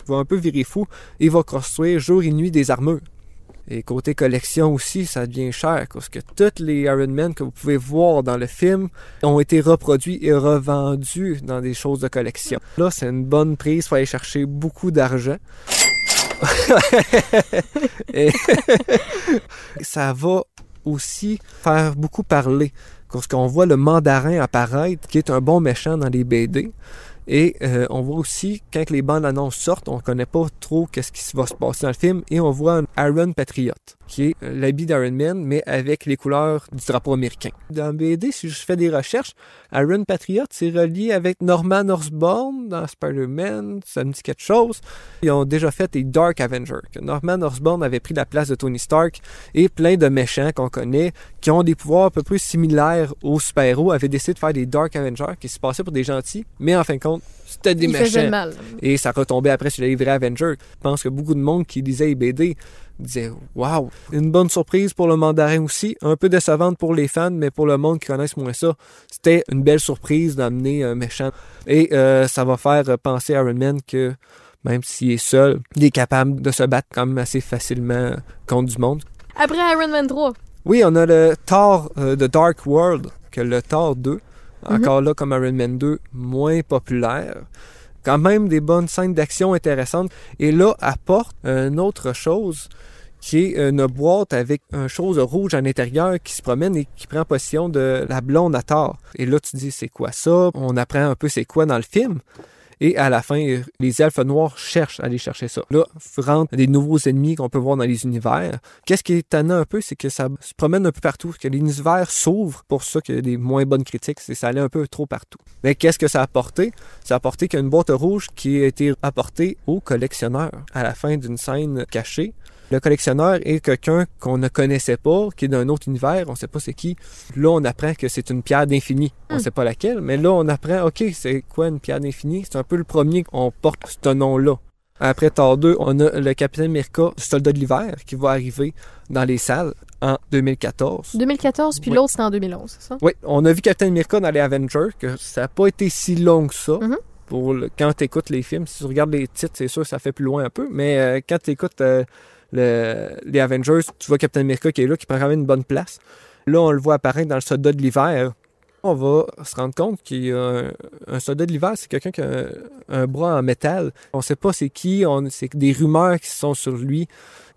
Va un peu virer fou et va construire jour et nuit des armures. Et côté collection aussi, ça devient cher parce que tous les Iron Man que vous pouvez voir dans le film ont été reproduits et revendus dans des choses de collection. Là, c'est une bonne prise, faut aller chercher beaucoup d'argent. Ça va aussi faire beaucoup parler. Parce qu'on voit le mandarin apparaître, qui est un bon méchant dans les BD. Et euh, on voit aussi, quand les bandes annonces sortent, on connaît pas trop qu'est-ce qui va se passer dans le film. Et on voit un Iron Patriot, qui est euh, l'habit d'Iron Man, mais avec les couleurs du drapeau américain. Dans BD, si je fais des recherches, Iron Patriot, c'est relié avec Norman Osborn dans Spider-Man, ça me dit quelque chose. Ils ont déjà fait des Dark Avengers. Norman Osborn avait pris la place de Tony Stark et plein de méchants qu'on connaît qui ont des pouvoirs à peu près similaires aux super-héros avaient décidé de faire des Dark Avengers qui se passaient pour des gentils, mais en fin de compte, c'était des il méchants. mal. Et ça retombait après sur les vrais Avengers. Je pense que beaucoup de monde qui lisait les BD disait Waouh, une bonne surprise pour le mandarin aussi. Un peu décevante pour les fans, mais pour le monde qui connaisse moins ça, c'était une belle surprise d'amener un méchant. Et euh, ça va faire penser à Iron Man que même s'il est seul, il est capable de se battre quand même assez facilement contre du monde. Après Iron Man 3. Oui, on a le Thor euh, de Dark World, que le Thor 2. Encore là, comme Iron Man 2, moins populaire. Quand même des bonnes scènes d'action intéressantes. Et là, apporte une autre chose qui est une boîte avec une chose rouge à l'intérieur qui se promène et qui prend possession de la blonde à Thor. Et là, tu dis, c'est quoi ça? On apprend un peu c'est quoi dans le film. Et à la fin, les elfes noirs cherchent à aller chercher ça. Là, rentrent des nouveaux ennemis qu'on peut voir dans les univers. Qu'est-ce qui est étonnant un peu, c'est que ça se promène un peu partout, que l'univers s'ouvre pour ça a des moins bonnes critiques. C'est ça allait un peu trop partout. Mais qu'est-ce que ça a apporté? Ça a apporté qu'il y a une boîte rouge qui a été apportée au collectionneur à la fin d'une scène cachée. Le collectionneur est quelqu'un qu'on ne connaissait pas, qui est d'un autre univers, on ne sait pas c'est qui. Là, on apprend que c'est une pierre d'infini. On ne sait pas laquelle, mais là, on apprend, OK, c'est quoi une pierre d'infini? C'est un peu le premier qu'on porte ce nom-là. Après Thor 2, on a le Capitaine Mirka, soldat de l'hiver, qui va arriver dans les salles en 2014. 2014, puis l'autre, c'est en 2011, c'est ça? Oui, on a vu Captain Mirka dans les Avengers, que ça n'a pas été si long que ça. Mhm. Pour le- quand tu écoutes les films, si tu regardes les titres, c'est sûr que ça fait plus loin un peu, mais euh, quand tu écoutes le- les Avengers, tu vois Captain America qui est là, qui prend quand même une bonne place. Là, on le voit apparaître dans le soldat de l'hiver. On va se rendre compte qu'il y a un, soldat de l'hiver, c'est quelqu'un qui a un, un bras en métal. On sait pas c'est qui, on- c'est des rumeurs qui sont sur lui.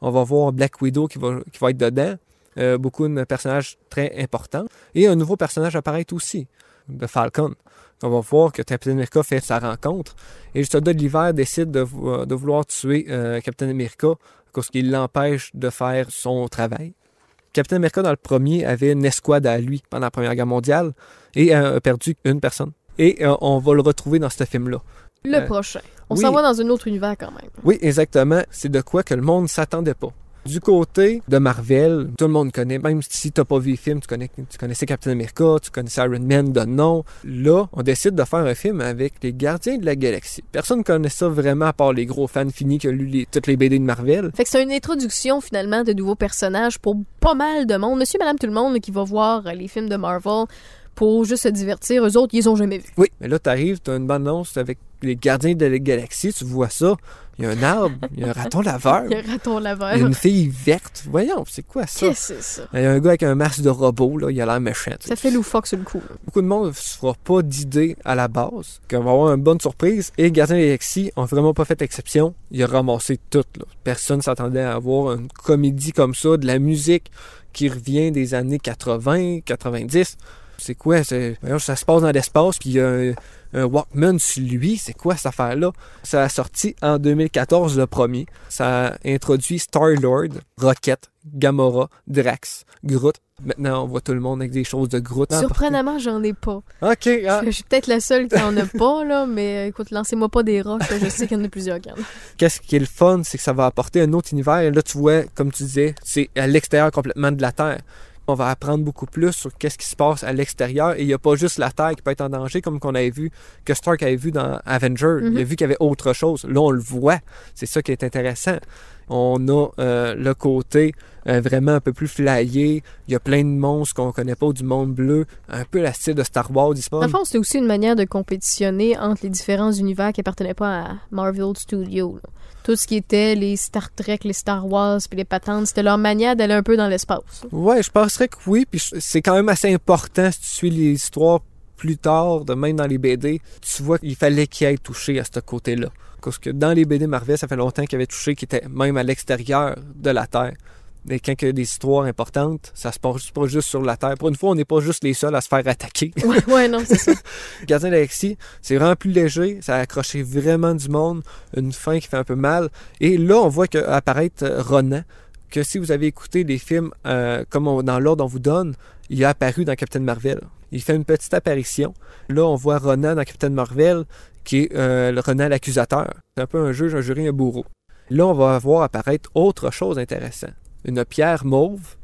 On va voir Black Widow qui va, qui va être dedans. Euh, beaucoup de personnages très importants. Et un nouveau personnage apparaît aussi, de Falcon. On va voir que Captain America fait sa rencontre. Et le soldat de l'hiver décide de vouloir tuer euh, Captain America parce qu'il l'empêche de faire son travail. Captain America, dans le premier, avait une escouade à lui pendant la Première Guerre mondiale et euh, a perdu une personne. Et euh, on va le retrouver dans ce film-là. Le Euh, prochain. On oui. s'en va dans un autre univers quand même. Oui, exactement. C'est de quoi que le monde s'attendait pas. Du côté de Marvel, tout le monde connaît, même si tu n'as pas vu le film, tu, connais, tu connaissais Captain America, tu connaissais Iron Man de nom. Là, on décide de faire un film avec les Gardiens de la Galaxie. Personne ne connaît ça vraiment à part les gros fans finis qui ont lu toutes les BD de Marvel. Fait que c'est une introduction finalement de nouveaux personnages pour pas mal de monde. Monsieur, madame, tout le monde qui va voir les films de Marvel pour juste se divertir. Eux autres, ils les ont jamais vus. Oui, mais là, tu arrives, tu as une bande annonce avec les Gardiens de la Galaxie, tu vois ça. Il y a un arbre, il y a un raton laveur, Il y a un raton laveur. il y a une fille verte. Voyons, c'est quoi ça? Qu'est-ce que c'est ça? Il y a un gars avec un masque de robot, là, il a l'air méchant. Ça fait loufoque sur le coup. Beaucoup de monde ne se fera pas d'idée à la base, qu'on va avoir une bonne surprise. Et Gardien de la Galaxie ont vraiment pas fait exception. Il a ramassé tout. Là. Personne s'attendait à avoir une comédie comme ça, de la musique qui revient des années 80, 90. C'est quoi? Ça se passe dans l'espace, puis il y a un, un Walkman sur lui. C'est quoi cette affaire-là? Ça a sorti en 2014, le premier. Ça a introduit Star-Lord, Rocket, Gamora, Drax, Groot. Maintenant, on voit tout le monde avec des choses de Groot. Surprenamment, j'en ai pas. OK, ah. Je suis peut-être la seule qui en a pas, là, mais écoute, lancez-moi pas des roches. Je sais qu'il y en a plusieurs qui en ont. Qu'est-ce qui est le fun, c'est que ça va apporter un autre univers. Là, tu vois, comme tu disais, c'est à l'extérieur complètement de la Terre. On va apprendre beaucoup plus sur qu'est-ce qui se passe à l'extérieur. Et il n'y a pas juste la Terre qui peut être en danger, comme qu'on avait vu, que Stark avait vu dans Avenger. Il a vu qu'il y avait autre chose. Là, on le voit. C'est ça qui est intéressant. On a euh, le côté euh, vraiment un peu plus flyé. Il y a plein de monstres qu'on connaît pas du monde bleu. Un peu la style de Star Wars. Dans le fond, c'était aussi une manière de compétitionner entre les différents univers qui appartenaient pas à Marvel Studios. là. Tout ce qui était les Star Trek, les Star Wars, puis les patentes, c'était leur manière d'aller un peu dans l'espace. Ouais, je penserais que oui. Puis c'est quand même assez important si tu suis les histoires plus tard, de même dans les BD. Tu vois qu'il fallait qu'il ait touché à ce côté-là. Parce que dans les BD Marvel, ça fait longtemps qu'il avait touché, qu'il était même à l'extérieur de la Terre. Mais quand il y a des histoires importantes, ça se passe pas juste sur la Terre. Pour une fois, on n'est pas juste les seuls à se faire attaquer. Ouais, ouais, non, c'est ça. Gardien Galaxie, c'est vraiment plus léger, ça a accroché vraiment du monde, une fin qui fait un peu mal. Et là, on voit que apparaître euh, Ronan, que si vous avez écouté les films euh, comme on- dans l'ordre on vous donne, il a apparu dans Captain Marvel. Il fait une petite apparition. Là, on voit Ronan dans Captain Marvel, qui est euh, le Ronan l'accusateur. C'est un peu un juge, un jury, un bourreau. Là, on va voir apparaître autre chose intéressante. Une pierre mauve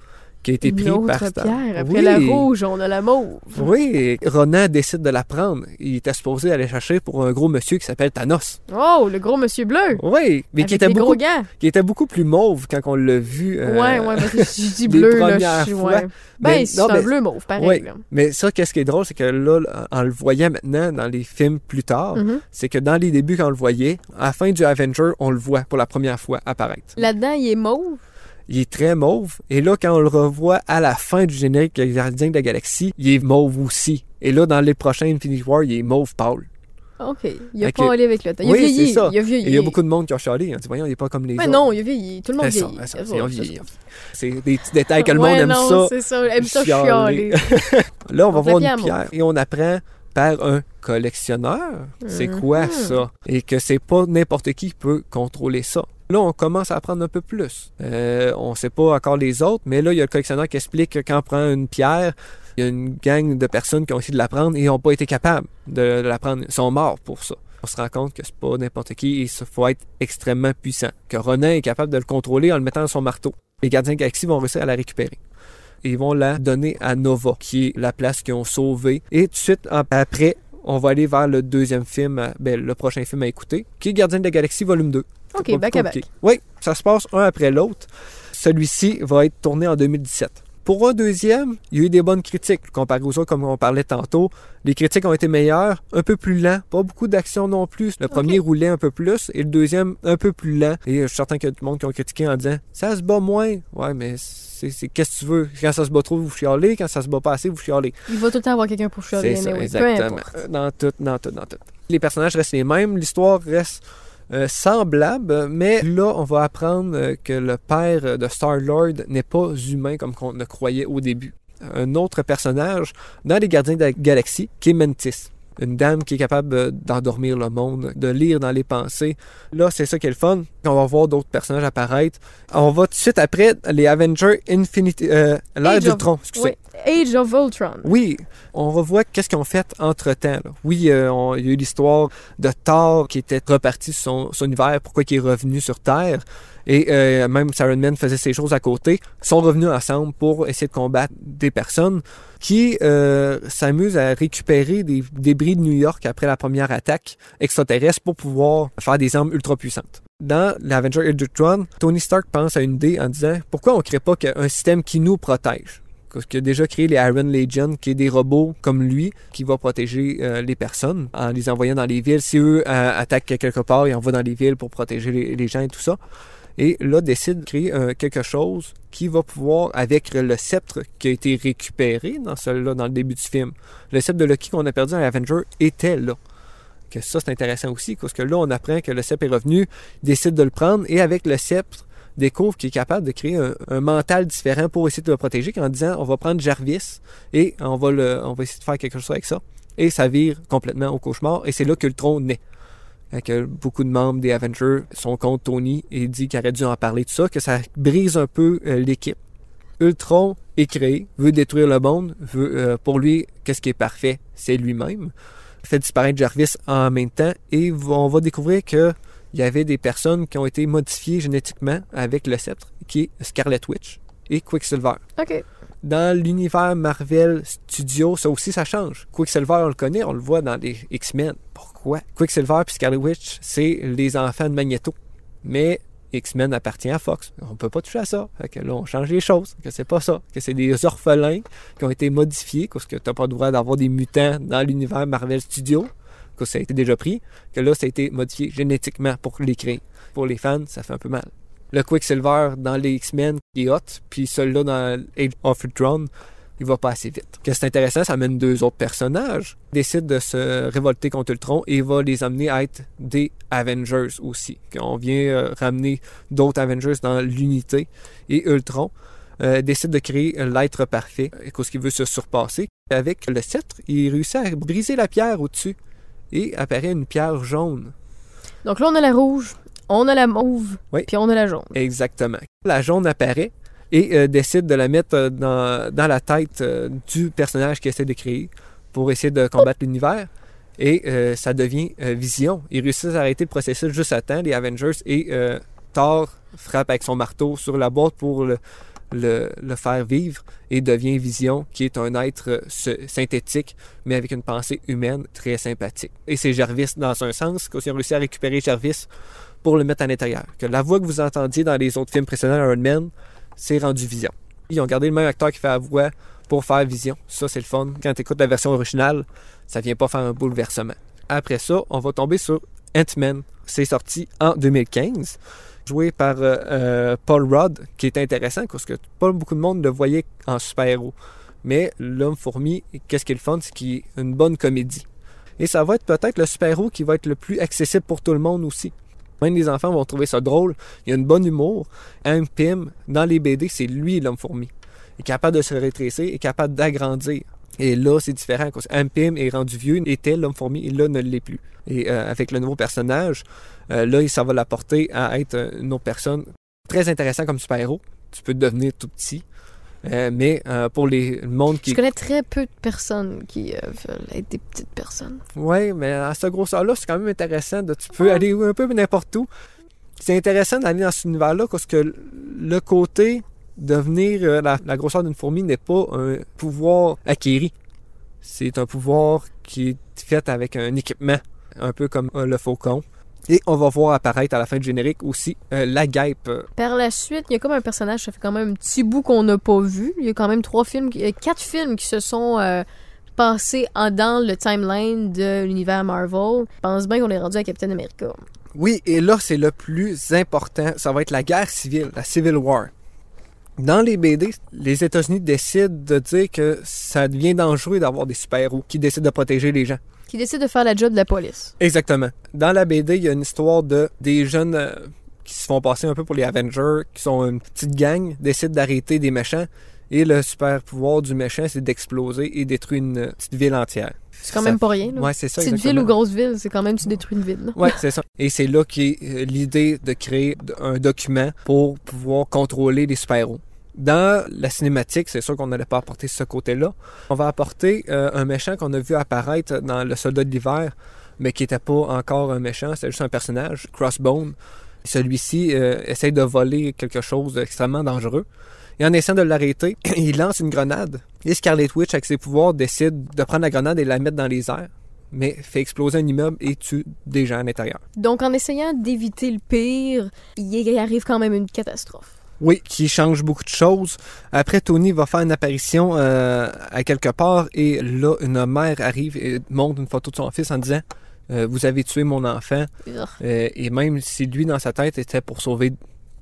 qui a été Une prise autre par Star. pierre. Après Oui. la rouge, on a la mauve. Oui, Ronan décide de la prendre. Il était supposé aller chercher pour un gros monsieur qui s'appelle Thanos. Oh, le gros monsieur bleu. Oui, mais avec qui était, les beaucoup, gros gants. qui était beaucoup plus mauve quand on l'a vu. euh, Ouais, ouais, parce que dit les bleu, là. je suis- ouais. Ben, c'est un bleu mauve, pareil. Ouais. là. Mais ça, qu'est-ce qui est drôle, c'est que là, en le voyant maintenant dans les films plus tard, Mhm. c'est que dans les débuts, quand on le voyait, à la fin du Avenger, on le voit pour la première fois apparaître. Là-dedans, il est mauve? Il est très mauve. Et là, quand on le revoit à la fin du générique des Gardiens de la Galaxie, il est mauve aussi. Et là, dans les prochains Infinity War, il est mauve pâle. OK. Il a Fait pas allé avec le temps. Il a vieilli. ça. Il a vieilli. Et il y a beaucoup de monde qui ont chialé. Dit, voyons, il n'est pas comme les Mais autres. non, il a vieilli. Tout le monde vieillit. ça, vieilli. c'est des petits détails que le Ouais, monde aime non, ça. c'est ça. Aime ça chialer. Là, on va On voir une pierre et on apprend par un collectionneur. C'est quoi ça? Et que c'est pas n'importe qui qui peut contrôler ça. Là, on commence à apprendre un peu plus. Euh, on sait pas encore les autres, mais là, il y a le collectionneur qui explique que quand on prend une pierre, il y a une gang de personnes qui ont essayé de la prendre et n'ont pas été capables de, la prendre. Ils sont morts pour ça. On se rend compte que c'est pas n'importe qui et il faut être extrêmement puissant. Que Ronan est capable de le contrôler en le mettant dans son marteau. Les gardiens de vont réussir à la récupérer. Ils vont la donner à Nova, qui est la place qu'ils ont sauvée. Et tout de suite après, on va aller vers le deuxième film, à- ben, le prochain film à écouter, qui est Gardien de la Galaxie volume 2. C'est OK, back à back. Oui, ça se passe un après l'autre. Celui-ci va être tourné en 2017. Pour un deuxième, il y a eu des bonnes critiques comparé aux autres, comme on parlait tantôt. Les critiques ont été meilleures, un peu plus lent, pas beaucoup d'action non plus. Le premier roulait un peu plus et le deuxième un peu plus lent. Et je suis certain qu'il y a du monde qui ont critiqué en disant ça se bat moins. Ouais, mais c'est qu'est-ce que tu veux? Quand ça se bat trop, vous chialez. Quand ça se bat pas assez, vous chialez. Il va tout le temps avoir quelqu'un pour chialer. C'est ça, peu exactement. importe. Euh, Dans tout, dans tout, dans tout. Les personnages restent les mêmes, l'histoire reste euh, semblable, mais là, on va apprendre euh, que le père de Star-Lord n'est pas humain comme qu'on ne croyait au début. Un autre personnage dans les Gardiens de la Galaxie, qui est Mantis. Une dame qui est capable d'endormir le monde, de lire dans les pensées. Là, c'est ça qui est le fun. On va voir d'autres personnages apparaître. On va tout de suite après les Avengers Infinity... Euh, L'ère du of- tronc, excusez. Oui. Age of Ultron. Oui, on revoit qu'est-ce qu'ils ont fait entre-temps. Oui, euh, on- il y a eu l'histoire de Thor qui était reparti sur son, son univers, pourquoi il est revenu sur Terre. Et euh, même Siren Man faisait ces choses à côté. Ils sont revenus ensemble pour essayer de combattre des personnes qui euh, s'amusent à récupérer des débris de New York après la première attaque extraterrestre pour pouvoir faire des armes ultra puissantes. Dans l'Avenger Age of Ultron, Tony Stark pense à une idée en disant pourquoi on ne crée pas un système qui nous protège? Parce qu'il a déjà créé les Iron Legion, qui est des robots comme lui, qui va protéger euh, les personnes en les envoyant dans les villes. Si eux euh, attaquent quelque part, ils envoient dans les villes pour protéger les, gens et tout ça. Et là, décide de créer euh, quelque chose qui va pouvoir, avec le sceptre qui a été récupéré dans celui-là, dans le début du film, le sceptre de Loki qu'on a perdu dans Avenger était là. Que ça, c'est intéressant aussi, parce que là, on apprend que le sceptre est revenu, décide de le prendre, et avec le sceptre, découvre qu'il est capable de créer un, mental différent pour essayer de le protéger en disant on va prendre Jarvis et on va, on va essayer de faire quelque chose avec ça. Et ça vire complètement au cauchemar et c'est là tronc naît. Que beaucoup de membres des Avengers sont contre Tony et dit qu'il aurait dû en parler de ça, que ça brise un peu euh, l'équipe. Ultron est créé, veut détruire le monde, veut, euh, pour lui, qu'est-ce qui est parfait, c'est lui-même. Fait disparaître Jarvis en même temps et on va découvrir que il y avait des personnes qui ont été modifiées génétiquement avec le sceptre, qui est Scarlet Witch et Quicksilver. OK. Dans l'univers Marvel Studios, ça aussi, ça change. Quicksilver, on le connaît, on le voit dans les X-Men. Pourquoi? Quicksilver et Scarlet Witch, c'est les enfants de Magneto. Mais X-Men appartient à Fox. On peut pas toucher à ça. Que là, on change les choses. Que c'est pas ça. Que c'est des orphelins qui ont été modifiés, parce que t'as pas le droit d'avoir des mutants dans l'univers Marvel Studios que ça a été déjà pris, que là, ça a été modifié génétiquement pour les créer. Pour les fans, ça fait un peu mal. Le Quicksilver dans les X-Men, est hot, puis celui-là dans Age of Ultron, il va pas assez vite. Que c'est intéressant, ça amène deux autres personnages, décide de se révolter contre Ultron et va les amener à être des Avengers aussi. On vient euh, ramener d'autres Avengers dans l'unité et Ultron euh, décide de créer l'être parfait, parce qu'il veut se surpasser. Avec le sceptre, il réussit à briser la pierre au-dessus et apparaît une pierre jaune. Donc là, on a la rouge, on a la mauve, Oui. puis on a la jaune. Exactement. La jaune apparaît et euh, décide de la mettre euh, dans, dans la tête euh, du personnage qu'il essaie de créer pour essayer de combattre l'univers. Et ça devient Vision. Ils réussissent à arrêter le processus juste à temps, les Avengers, et Thor frappe avec son marteau sur la boîte pour le, le, le faire vivre et devient Vision, qui est un être synthétique, mais avec une pensée humaine très sympathique. Et c'est Jarvis dans un sens, qu'ils ont réussi à récupérer Jarvis pour le mettre à l'intérieur. Que la voix que vous entendiez dans les autres films précédents d'Iron Man, c'est rendu Vision. Ils ont gardé le même acteur qui fait la voix pour faire Vision. Ça, c'est le fun. Quand tu écoutes la version originale, ça vient pas faire un bouleversement. Après ça, on va tomber sur Ant-Man. C'est sorti en 2015, joué par euh, euh, Paul Rudd, qui est intéressant parce que pas beaucoup de monde le voyait en super-héros. Mais l'homme fourmi, qu'est-ce qu'il est c'est qu'il est une bonne comédie. Et ça va être peut-être le super-héros qui va être le plus accessible pour tout le monde aussi. Même les enfants vont trouver ça drôle. Il y a une bonne humour. Hank Pym, dans les BD, c'est lui l'homme fourmi. Il est capable de se rétrécir, il est capable d'agrandir. Et là, c'est différent. Hank Pym est rendu vieux, était l'homme fourmi, et là, ne l'est plus. Et euh, avec le nouveau personnage, euh, là, ça va l'apporter à être une autre personne. Très intéressant comme super-héros. Tu peux devenir tout petit. Euh, mais euh, pour les, le monde qui. Je connais très peu de personnes qui euh, veulent être des petites personnes. Oui, mais à ce grosseur-là, c'est quand même intéressant. De, tu peux aller un peu n'importe où. C'est intéressant d'aller dans cet univers-là parce que le côté devenir la, la grosseur d'une fourmi n'est pas un pouvoir acquéri. C'est un pouvoir qui est fait avec un équipement, un peu comme le faucon. Et on va voir apparaître à la fin du générique aussi euh, la guêpe. Par la suite, il y a comme un personnage, ça fait quand même un petit bout qu'on n'a pas vu. Il y a quand même trois films, euh, quatre films qui se sont euh, passés en, dans le timeline de l'univers Marvel. Je pense bien qu'on est rendu à Captain America. Oui, et là, c'est le plus important. Ça va être la guerre civile, la Civil War. Dans les BD, les États-Unis décident de dire que ça devient dangereux d'avoir des super-héros qui décident de protéger les gens qui décide de faire la job de la police. Exactement. Dans la BD, il y a une histoire de des jeunes euh, qui se font passer un peu pour les Avengers, qui sont une petite gang, décident d'arrêter des méchants. Et le super pouvoir du méchant, c'est d'exploser et détruire une petite ville entière. C'est quand même pas rien. Là. Ouais, c'est ça. Petite ville ou grosse ville, c'est quand même tu détruis une ville. Ouais, c'est ça. Et c'est là qu'est l'idée de créer un document pour pouvoir contrôler les super-héros. Dans la cinématique, c'est sûr qu'on n'allait pas apporter ce côté-là. On va apporter euh, un méchant qu'on a vu apparaître dans Le Soldat de l'hiver, mais qui n'était pas encore un méchant, c'était juste un personnage, Crossbone. Celui-ci euh, essaye de voler quelque chose d'extrêmement dangereux. Et en essayant de l'arrêter, il lance une grenade. Et Scarlet Witch, avec ses pouvoirs, décide de prendre la grenade et la mettre dans les airs mais fait exploser un immeuble et tue des gens à l'intérieur. Donc, en essayant d'éviter le pire, il arrive quand même une catastrophe. Oui, qui change beaucoup de choses. Après, Tony va faire une apparition euh, à quelque part et là, une mère arrive et montre une photo de son fils en disant euh, Vous avez tué mon enfant. Euh, et même si lui, dans sa tête, était pour sauver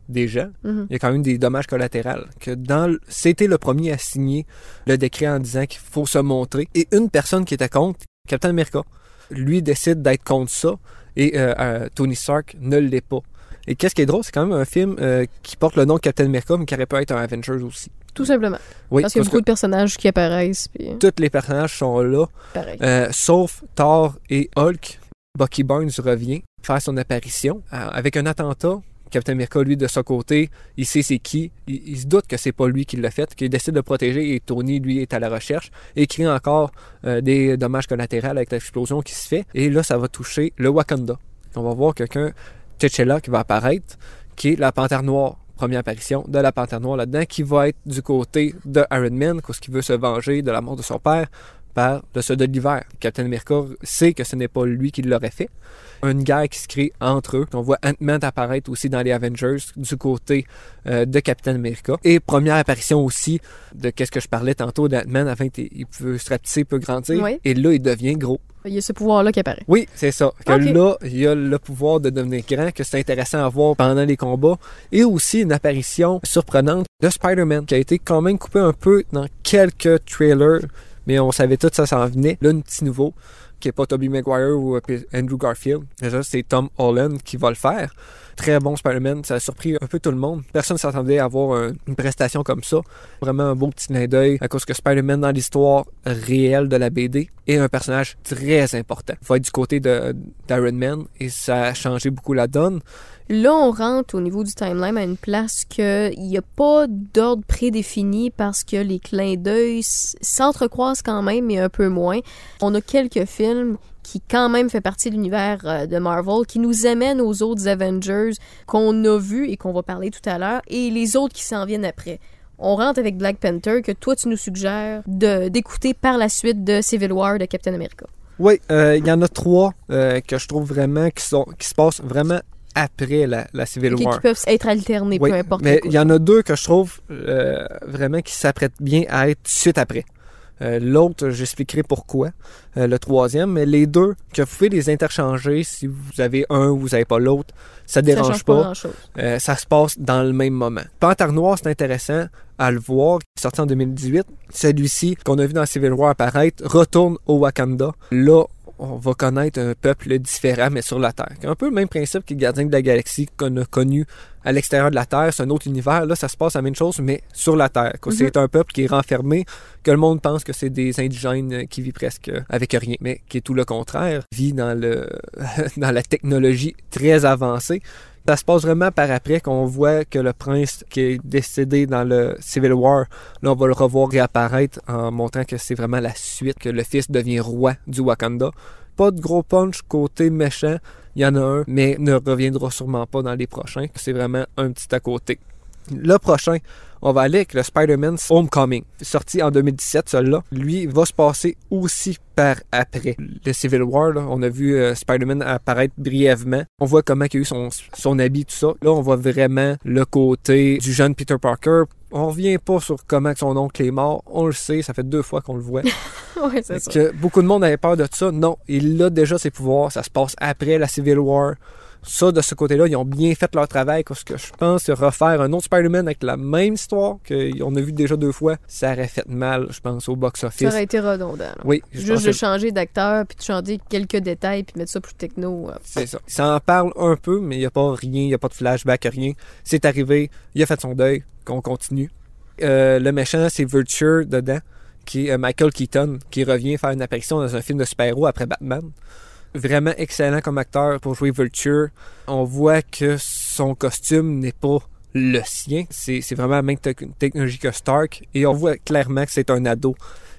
des gens, Mhm. il y a quand même des dommages collatéraux. Que dans, c'était le premier à signer le décret en disant qu'il faut se montrer. Et une personne qui était contre, Captain America, lui décide d'être contre ça et Tony Stark ne l'est pas. Et qu'est-ce qui est drôle, c'est quand même un film euh, qui porte le nom de Captain America, mais qui aurait pu être un Avengers aussi. Tout simplement. Oui, Parce qu'il y a beaucoup de personnages qui apparaissent, puis que tous les personnages sont là, pareil. euh, sauf Thor et Hulk. Bucky Barnes revient faire son apparition euh, avec un attentat. Captain America, lui, de son côté, il sait c'est qui. Il, il se doute que c'est pas lui qui l'a fait, qu'il décide de protéger et Tony, lui, est à la recherche et crée encore euh, des dommages collatéraux avec l'explosion qui se fait. Et là, ça va toucher le Wakanda. On va voir quelqu'un, T'Challa, qui va apparaître, qui est la Panthère Noire. Première apparition de la Panthère Noire là-dedans, qui va être du côté de Iron Man, parce qu'il veut se venger de la mort de son père par le soldat de l'hiver. Captain America sait que ce n'est pas lui qui l'aurait fait. Une guerre qui se crée entre eux. On voit Ant-Man apparaître aussi dans les Avengers du côté euh, de Captain America. Et première apparition aussi de qu'est-ce que je parlais tantôt d'Ant-Man afin qu'il peut se rapetisser, peut grandir. Oui. Et là, il devient gros. Il y a ce pouvoir-là qui apparaît. Oui, c'est ça. Que là, il y a le pouvoir de devenir grand, que c'est intéressant à voir pendant les combats. Et aussi une apparition surprenante de Spider-Man, qui a été quand même coupé un peu dans quelques trailers, mais on savait tout ça s'en venait. Là, un petit nouveau, qui est pas Tobey Maguire ou euh, Andrew Garfield. Déjà, c'est Tom Holland qui va le faire. Très bon Spider-Man, ça a surpris un peu tout le monde. Personne ne s'attendait à avoir un- une prestation comme ça. Vraiment un beau petit clin d'œil à cause que Spider-Man dans l'histoire réelle de la BD est un personnage très important. Il va être du côté d'Iron Man et ça a changé beaucoup la donne. Là, on rentre au niveau du timeline à une place qu'il n'y a pas d'ordre prédéfini parce que les clins d'œil s'entrecroisent quand même, mais un peu moins. On a quelques films qui quand même fait partie de l'univers euh, de Marvel, qui nous amènent aux autres Avengers qu'on a vus et qu'on va parler tout à l'heure, et les autres qui s'en viennent après. On rentre avec Black Panther, que toi tu nous suggères d'écouter par la suite de Civil War de Captain America. Oui, euh, il y en a trois euh, que je trouve vraiment qui, sont, qui se passent vraiment après la, la Civil Ok, War. qui peuvent être alternés, Oui, peu importe. mais il y en a deux que je trouve euh, vraiment qui s'apprêtent bien à être tout de suite après. Euh, L'autre, j'expliquerai pourquoi. Euh, le troisième, mais les deux, que vous pouvez les interchanger si vous avez un ou vous n'avez pas l'autre, ça Ça dérange pas. Euh, ça se passe dans le même moment. Panthère Noir, c'est intéressant à le voir, sorti en 2018. Celui-ci, qu'on a vu dans Civil War apparaître, retourne au Wakanda. Là, on va connaître un peuple différent, mais sur la Terre. Un peu le même principe que les Gardiens de la Galaxie qu'on a connu à l'extérieur de la Terre, c'est un autre univers. Là, ça se passe la même chose, mais sur la Terre. que C'est un peuple qui est renfermé, que le monde pense que c'est des indigènes qui vivent presque avec rien, mais qui est tout le contraire, vit dans, le, dans la technologie très avancée. Ça se passe vraiment par après qu'on voit que le prince qui est décédé dans le Civil War, là on va le revoir réapparaître en montrant que c'est vraiment la suite, que le fils devient roi du Wakanda. Pas de gros punch côté méchant, il y en a un, mais ne reviendra sûrement pas dans les prochains. C'est vraiment un petit à côté. Le prochain, on va aller avec le Spider-Man Homecoming, sorti en 2017, celui-là. Lui va se passer aussi par après le Civil War. On a vu euh, Spider-Man apparaître brièvement. On voit comment il a eu son, son habit, tout ça. Là, on voit vraiment le côté du jeune Peter Parker. On revient pas sur comment son oncle est mort. On le sait, ça fait deux fois qu'on le voit. oui, c'est ça. Que beaucoup de monde avait peur de ça? Non, il a déjà ses pouvoirs. Ça se passe après la Civil War ça, de ce côté-là, ils ont bien fait leur travail. Parce que je pense que refaire un autre Spider-Man avec la même histoire qu'on a vu déjà deux fois, ça aurait fait mal, je pense, au box-office. Ça aurait été redondant. Oui. Juste de changer d'acteur, puis de changer quelques détails, puis mettre ça plus techno. Euh. C'est ça. Ça en parle un peu, mais il n'y a pas rien, il n'y a pas de flashback, rien. C'est arrivé, il a fait son deuil, qu'on continue. Euh, le méchant, c'est Vulture dedans, qui est euh, Michael Keaton, qui revient faire une apparition dans un film de super-héros après Batman vraiment excellent comme acteur pour jouer Vulture. On voit que son costume n'est pas le sien. C'est, vraiment la même technologie que Stark. Et on voit clairement que c'est un ado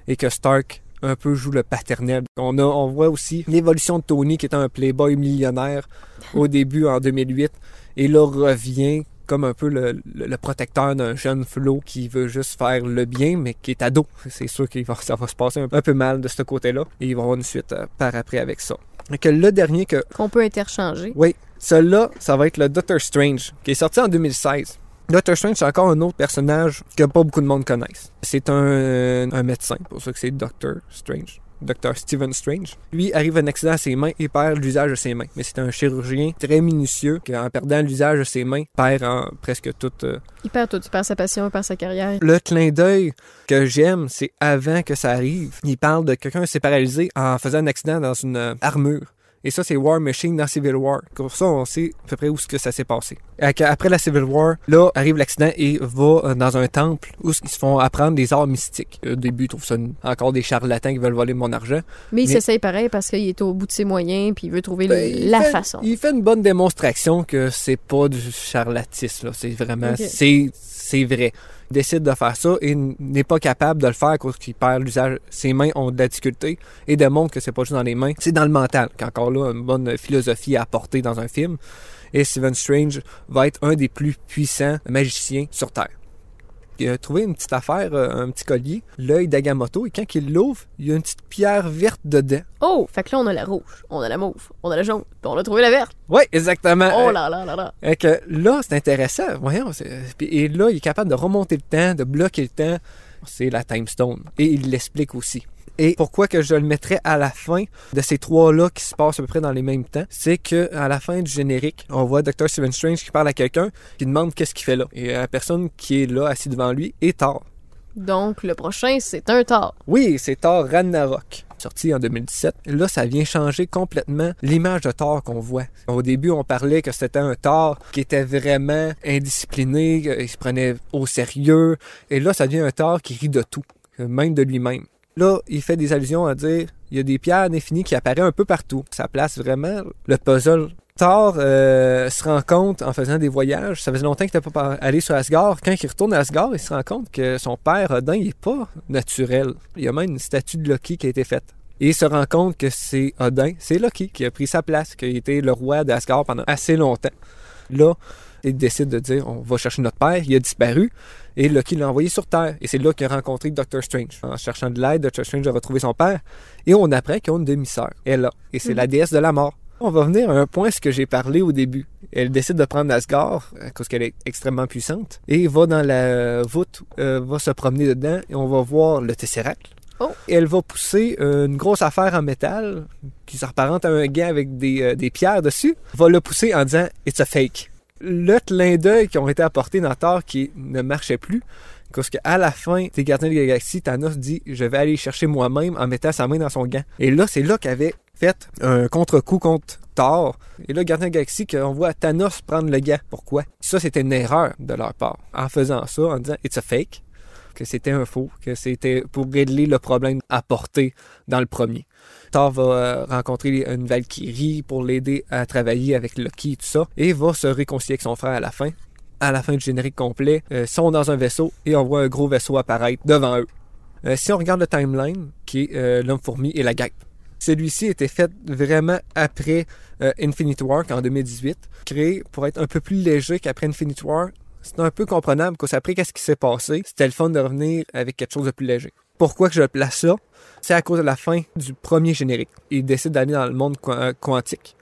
et que Stark un peu joue le paternel. On, a, on voit aussi l'évolution de Tony qui était un playboy millionnaire au début en 2008 et là revient comme un peu le, protecteur d'un jeune flot qui veut juste faire le bien, mais qui est ado. C'est sûr que ça va se passer un, peu mal de ce côté-là. Et il va y avoir une suite euh, par après avec ça que le dernier que... Qu'on peut interchanger. Oui. Celui-là, ça va être le Doctor Strange, qui est sorti en 2016. Doctor Strange, c'est encore un autre personnage que pas beaucoup de monde connaissent. C'est un, un médecin, pour ça que c'est Doctor Strange. Dr. Stephen Strange. Lui arrive un accident à ses mains et perd l'usage de ses mains. Mais c'est un chirurgien très minutieux qui, en perdant l'usage de ses mains, perd presque tout. Euh, il perd tout. Il perd sa passion, il perd sa carrière. Le clin d'œil que j'aime, c'est avant que ça arrive. Il parle de quelqu'un qui s'est paralysé en faisant un accident dans une euh, armure. Et ça, c'est War Machine dans Civil War. Comme ça, on sait à peu près où ce que ça s'est passé. Après la Civil War, là, arrive l'accident et va euh, dans un temple où ils se font apprendre des arts mystiques. Au début, ils trouvent ça encore des charlatans qui veulent voler mon argent. Mais il s'essaye pareil parce qu'il est au bout de ses moyens puis il veut trouver ben, la façon. Il fait une bonne démonstration que c'est pas du charlatisme. C'est vraiment... C'est vrai décide de faire ça et n'est pas capable de le faire parce qu'il perd l'usage. Ses mains ont de la difficulté et démontre que c'est pas juste dans les mains, c'est dans le mental. Qu'encore là, une bonne philosophie à apporter dans un film. Et Stephen Strange va être un des plus puissants magiciens sur Terre. Il a trouvé une petite affaire, euh, un petit collier, l'œil d'Agamotto, et quand il l'ouvre, il y a une petite pierre verte dedans. Oh, fait que là, on a la rouge, on a la mauve, on a la jaune, puis on a trouvé la verte. Oui, exactement. Oh là là là là. Et que là, c'est intéressant. Voyons, et là, il est capable de remonter le temps, de bloquer le temps. C'est la Time Stone. Et il l'explique aussi. Et pourquoi que je le mettrais à la fin de ces trois-là qui se passent à peu près dans les mêmes temps, c'est que à la fin du générique, on voit Dr. Steven Strange qui parle à quelqu'un, qui demande qu'est-ce qu'il fait là. Et la personne qui est là, assise devant lui, est Thor. Donc, le prochain, c'est un Thor. Oui, c'est Thor Ragnarok sorti en 2017. Là, ça vient changer complètement l'image de Thor qu'on voit. Au début, on parlait que c'était un Thor qui était vraiment indiscipliné, il se prenait au sérieux. Et là, ça devient un Thor qui rit de tout, même de lui-même. Là, il fait des allusions à dire il y a des pierres définies qui apparaissent un peu partout. Ça place vraiment le puzzle. Thor euh, se rend compte en faisant des voyages, ça faisait longtemps qu'il n'était pas allé sur Asgard. Quand il retourne à Asgard, il se rend compte que son père Odin n'est pas naturel. Il y a même une statue de Loki qui a été faite. Et il se rend compte que c'est Odin, c'est Loki qui a pris sa place, qui a été le roi d'Asgard pendant assez longtemps. Là, il décide de dire on va chercher notre père, il a disparu. Et Loki l'a envoyé sur Terre. Et c'est là qu'il a rencontré Doctor Strange. En cherchant de l'aide, Doctor Strange a retrouvé son père. Et on apprend qu'ils ont une demi-sœur. Elle Et c'est la mhm. déesse de la mort. On va venir à un point ce que j'ai parlé au début. Elle décide de prendre Asgard, parce qu'elle est extrêmement puissante, et va dans la voûte, euh, va se promener dedans, et on va voir le Tesseract. Oh. Elle va pousser une grosse affaire en métal, qui s'apparente à un gant avec des, euh, des pierres dessus, va le pousser en disant « It's a fake » le clin d'œil qui ont été apportés dans Thor qui ne marchait plus. Parce qu'à la fin des Gardiens de la Galaxie, Thanos dit Je vais aller chercher moi-même en mettant sa main dans son gant. Et là, c'est là qu'il y avait fait un contre-coup contre Thor. Et là, Gardien de la Galaxie, qu'on voit Thanos prendre le gars. Pourquoi? Ça, c'était une erreur de leur part. En faisant ça, en disant « it's a fake », que c'était un faux, que c'était pour régler le problème apporté dans le premier. Va euh, rencontrer une Valkyrie pour l'aider à travailler avec Loki et tout ça, et va se réconcilier avec son frère à la fin. À la fin du générique complet, euh, sont dans un vaisseau et on voit un gros vaisseau apparaître devant eux. Euh, si on regarde le timeline, qui est l'homme-fourmi et la guêpe, celui-ci était fait vraiment après Infinity War en 2018, créé pour être un peu plus léger qu'après Infinity War. C'est un peu comprenable parce qu'après qu'est-ce qui s'est passé, c'était le fun de revenir avec quelque chose de plus léger. Pourquoi que je place là? C'est à cause de la fin du premier générique. Il décide d'aller dans le monde euh, quantique.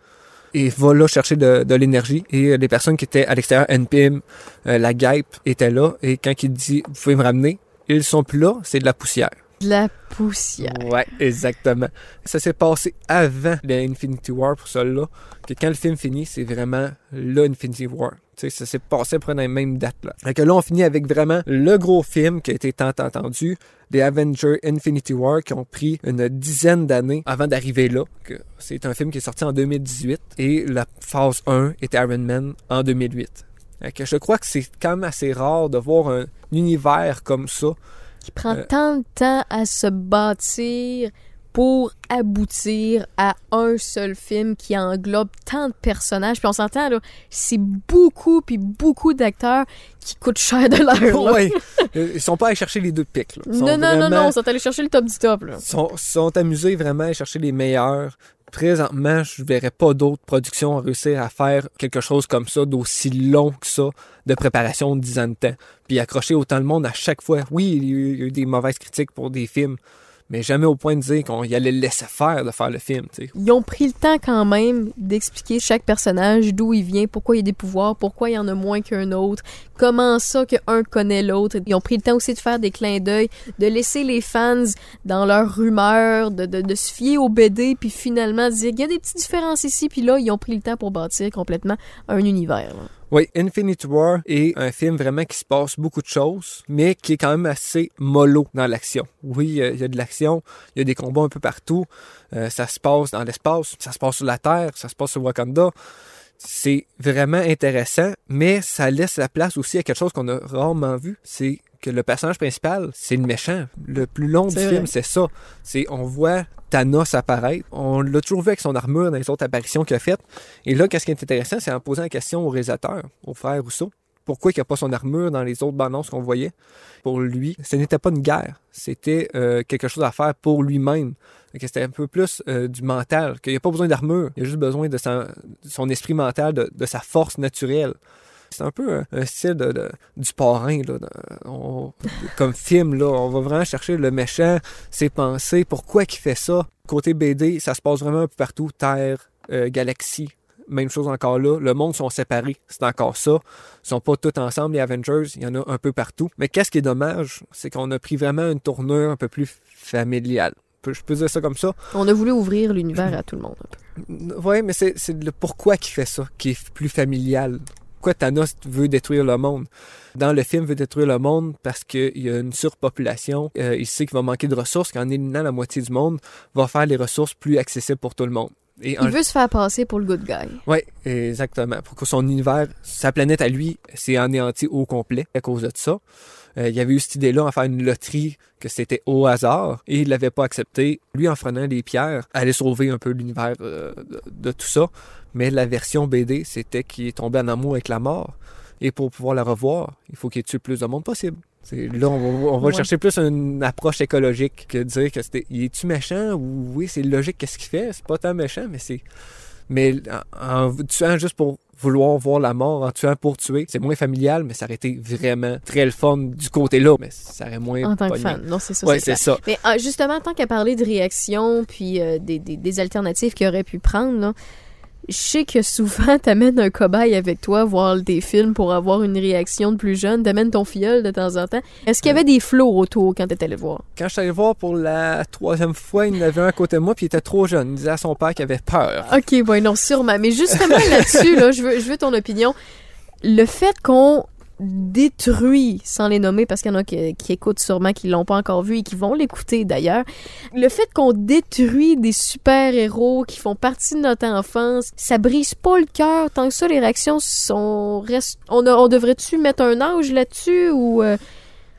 Et va là chercher de, l'énergie. Et les personnes qui étaient à l'extérieur, NPM, euh, la guêpe, étaient là. Et quand il dit, vous pouvez me ramener, ils sont plus là, c'est de la poussière. De la poussière. Ouais, exactement. Ça s'est passé avant l'Infinity War pour cela. Que quand le film finit, c'est vraiment l'Infinity War ça s'est passé pour les mêmes dates. Là. Fait que là, on finit avec vraiment le gros film qui a été tant attendu, les Avengers Infinity War, qui ont pris une dizaine d'années avant d'arriver là. C'est un film qui est sorti en 2018 et la phase 1 était Iron Man en 2008. que je crois que c'est quand même assez rare de voir un univers comme ça. Qui prend euh, tant de temps à se bâtir, pour aboutir à un seul film qui englobe tant de personnages. Puis on s'entend, là, c'est beaucoup, puis beaucoup d'acteurs qui coûtent cher de l'heure. Oui, ils sont pas allés chercher les deux pics. Non, non, non, non, ils sont allés chercher le top du top. Ils sont, sont amusés vraiment à chercher les meilleurs. Présentement, je verrais pas d'autres productions réussir à faire quelque chose comme ça, d'aussi long que ça, de préparation de 10 ans de temps. Puis accrocher autant le monde à chaque fois. Oui, il y a eu des mauvaises critiques pour des films mais jamais au point de dire qu'on y allait laisser faire de faire le film. Ils ont pris le temps quand même d'expliquer chaque personnage, d'où il vient, pourquoi il a des pouvoirs, pourquoi il y en a moins qu'un autre, comment ça qu'un connaît l'autre. Ils ont pris le temps aussi de faire des clins d'œil, de laisser les fans dans leurs rumeurs, de, de, se fier au BD, puis finalement dire il y a des petites différences ici, puis là, ils ont pris le temps pour bâtir complètement un univers. Oui, Infinite War est un film vraiment qui se passe beaucoup de choses, mais qui est quand même assez mollo dans l'action. Oui, il y a de l'action, il y a des combats un peu partout, euh, ça se passe dans l'espace, ça se passe sur la Terre, ça se passe sur Wakanda. C'est vraiment intéressant, mais ça laisse la place aussi à quelque chose qu'on a rarement vu, c'est que le personnage principal, c'est le méchant. Le plus long du film, c'est ça. C'est on voit Thanos apparaître. On l'a toujours vu avec son armure dans les autres apparitions qu'il a faites. Et là, qu'est-ce qui est intéressant, c'est en posant la question au réalisateur, au frère Rousseau. Pourquoi il n'y a pas son armure dans les autres bandes qu'on voyait? Pour lui, ce n'était pas une guerre. C'était euh, quelque chose à faire pour lui-même. C'était un peu plus euh, du mental, qu'il n'y a pas besoin d'armure. Il a juste besoin de, son esprit mental, de sa force naturelle. C'est un peu un, style de, du parrain, là, comme film. Là, on va vraiment chercher le méchant, ses pensées, pourquoi il fait ça. Côté BD, ça se passe vraiment un peu partout. Terre, euh, galaxie, même chose encore là. Le monde sont séparés. C'est encore ça. Ils sont pas tous ensemble, les Avengers. Il y en a un peu partout. Mais qu'est-ce qui est dommage, c'est qu'on a pris vraiment une tournure un peu plus familiale. Je peux dire ça comme ça. On a voulu ouvrir l'univers à tout le monde. Oui, mais c'est le pourquoi qui fait ça, qui est plus familial pourquoi Thanos veut détruire le monde? Dans le film, veut détruire le monde parce qu'il y a une surpopulation. Euh, il sait qu'il va manquer de ressources, qu'en éliminant la moitié du monde, va faire les ressources plus accessibles pour tout le monde. Il veut se faire passer pour le good guy. Oui, exactement. Pour que son univers, sa planète à lui, s'est anéanti au complet à cause de ça. Euh, il y avait eu cette idée-là en faire une loterie que c'était au hasard et il l'avait pas accepté. Lui, en prenant des pierres, allait sauver un peu l'univers euh, de, tout ça. Mais la version BD, c'était qu'il est tombé en amour avec la mort. Et pour pouvoir la revoir, il faut qu'il tue le plus de monde possible. Là, on va, chercher plus une approche écologique que de dire que c'était. Il est-tu méchant ou oui, c'est logique, qu'est-ce qu'il fait? C'est pas tant méchant, mais c'est. Mais en, en tuant juste pour vouloir voir la mort en tuant pour tuer. C'est moins familial, mais ça aurait été vraiment très le fun du côté-là, mais ça aurait moins. En tant que fan, non, c'est ça. Oui, c'est ça. Mais ah, justement, tant qu'à parler de réaction puis euh, des, des, des, alternatives qu'il aurait pu prendre, là, je sais que souvent, t'amènes un cobaye avec toi voir des films pour avoir une réaction de plus jeune. T'amènes ton filleul de temps en temps. Est-ce qu'il y avait des flots autour quand t'étais allé voir? Quand je suis allé voir pour la troisième fois, il y en avait un à côté de moi, puis il était trop jeune. Il disait à son père qu'il avait peur. OK, bon, non, sûrement. Mais justement là-dessus, là, je veux, je veux ton opinion. Le fait qu'on détruit, sans les nommer, parce qu'il y en a qui, qui écoutent sûrement, qui l'ont pas encore vu et qui vont l'écouter d'ailleurs, le fait qu'on détruit des super-héros qui font partie de notre enfance, ça brise pas le cœur. Tant que ça, les réactions sont... Reste... On, a- on devrait-tu mettre un âge là-dessus ou... euh,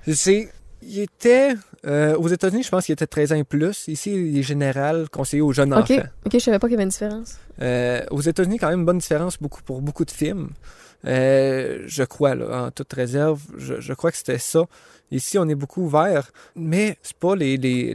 C'est, il était euh, aux États-Unis, je pense qu'il était 13 ans et plus. Ici, il est général, conseillé aux jeunes Ok, enfants. ok, je savais pas qu'il y avait une différence. Euh, aux États-Unis, quand même, une bonne différence beaucoup pour beaucoup de films. Euh, je crois, en toute réserve, je, je crois que c'était ça. Ici, on est beaucoup ouvert, mais c'est pas les, les,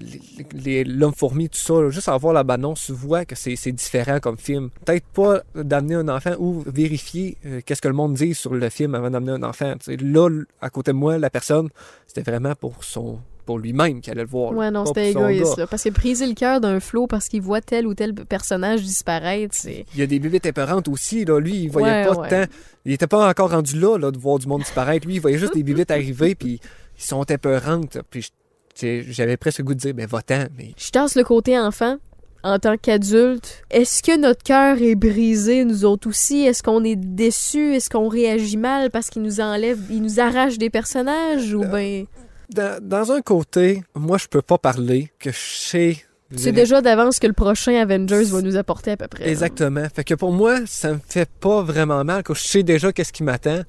les, l'homme fourmi, tout ça. Juste à voir la bande-annonce, tu vois que c'est, c'est différent comme film. Peut-être pas d'amener un enfant ou vérifier euh, qu'est-ce que le monde dit sur le film avant d'amener un enfant. Là, à côté de moi, la personne, c'était vraiment pour son pour lui-même qu'elle allait le voir. Ouais, non, c'était égoïste, là, parce que briser le cœur d'un flot parce qu'il voit tel ou tel personnage disparaître, c'est... Il y a des bébés épeurantes aussi. Là. Lui, il voyait Ouais, pas ouais. tant. Il était pas encore rendu là, là, de voir du monde disparaître. Lui, il voyait juste des bébés arriver, puis ils sont épeurantes. Puis je- tu sais, j'avais presque le goût de dire, ben va-t'en. Mais Je tasse le côté enfant. En tant qu'adulte, est-ce que notre cœur est brisé, nous autres aussi? Est-ce qu'on est déçus? Est-ce qu'on réagit mal parce qu'ils nous enlèvent, ils nous arrachent des personnages? Ou ben, dans, dans un côté, moi, je peux pas parler que je sais. c'est déjà d'avance que le prochain Avengers va nous apporter à peu près. Exactement. Fait que pour moi, ça me fait pas vraiment mal que je sais déjà qu'est-ce qui m'attend.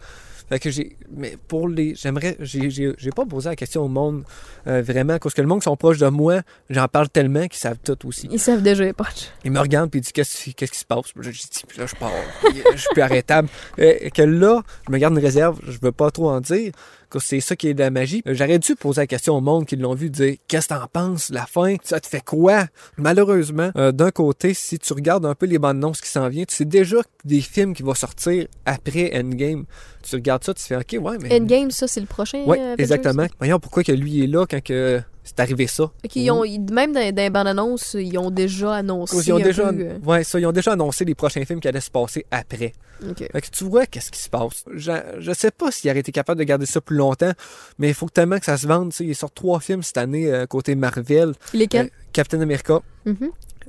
Fait que j'ai. Mais pour les. J'aimerais. J'ai, j'ai, j'ai pas posé la question au monde euh, vraiment. Parce que le monde qui sont proches de moi, j'en parle tellement qu'ils savent tout aussi. Ils savent déjà les poches. Il me regarde puis il dit qu'est-ce, qu'est-ce qui se passe? Puis je dis, puis là, je pars. Je suis plus arrêtable. Euh, que là, je me garde une réserve. Je veux pas trop en dire. C'est ça qui est de la magie. Euh, J'aurais dû poser la question au monde qui l'ont vu, dire qu'est-ce que t'en penses, la fin, ça te fait quoi? Malheureusement, euh, d'un côté, si tu regardes un peu les bandes annonces qui s'en viennent, tu sais déjà des films qui vont sortir après Endgame. Tu regardes ça, tu fais OK, ouais, mais. Endgame, ça, c'est le prochain. Oui, euh, Avengers? exactement. Voyons pourquoi que lui est là quand que c'est arrivé ça. Ils ont, ils- même dans, dans les bandes annonces, ils ont déjà annoncé. Ils ont un déjà, peu, euh, ouais, ça, ils ont déjà annoncé les prochains films qui allaient se passer après. ok. Fait que tu vois qu'est-ce qui se passe. Je, je sais pas s'il aurait été capable de garder ça plus longtemps, mais il faut tellement que ça se vende. Tu sais, il sort trois films cette année euh, côté Marvel. Lesquels? Euh, Captain America, Mhm,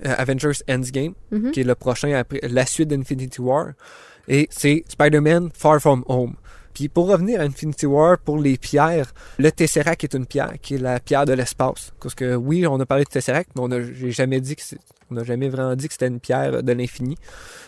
euh, Avengers Endgame, mhm. qui est le prochain après la suite d'Infinity War. Et c'est Spider-Man Far From Home. Pour revenir à Infinity War, pour les pierres, le Tesseract est une pierre, qui est la pierre de l'espace. Parce que oui, on a parlé de Tesseract, mais on a, j'ai jamais dit que on n'a jamais vraiment dit que c'était une pierre de l'infini.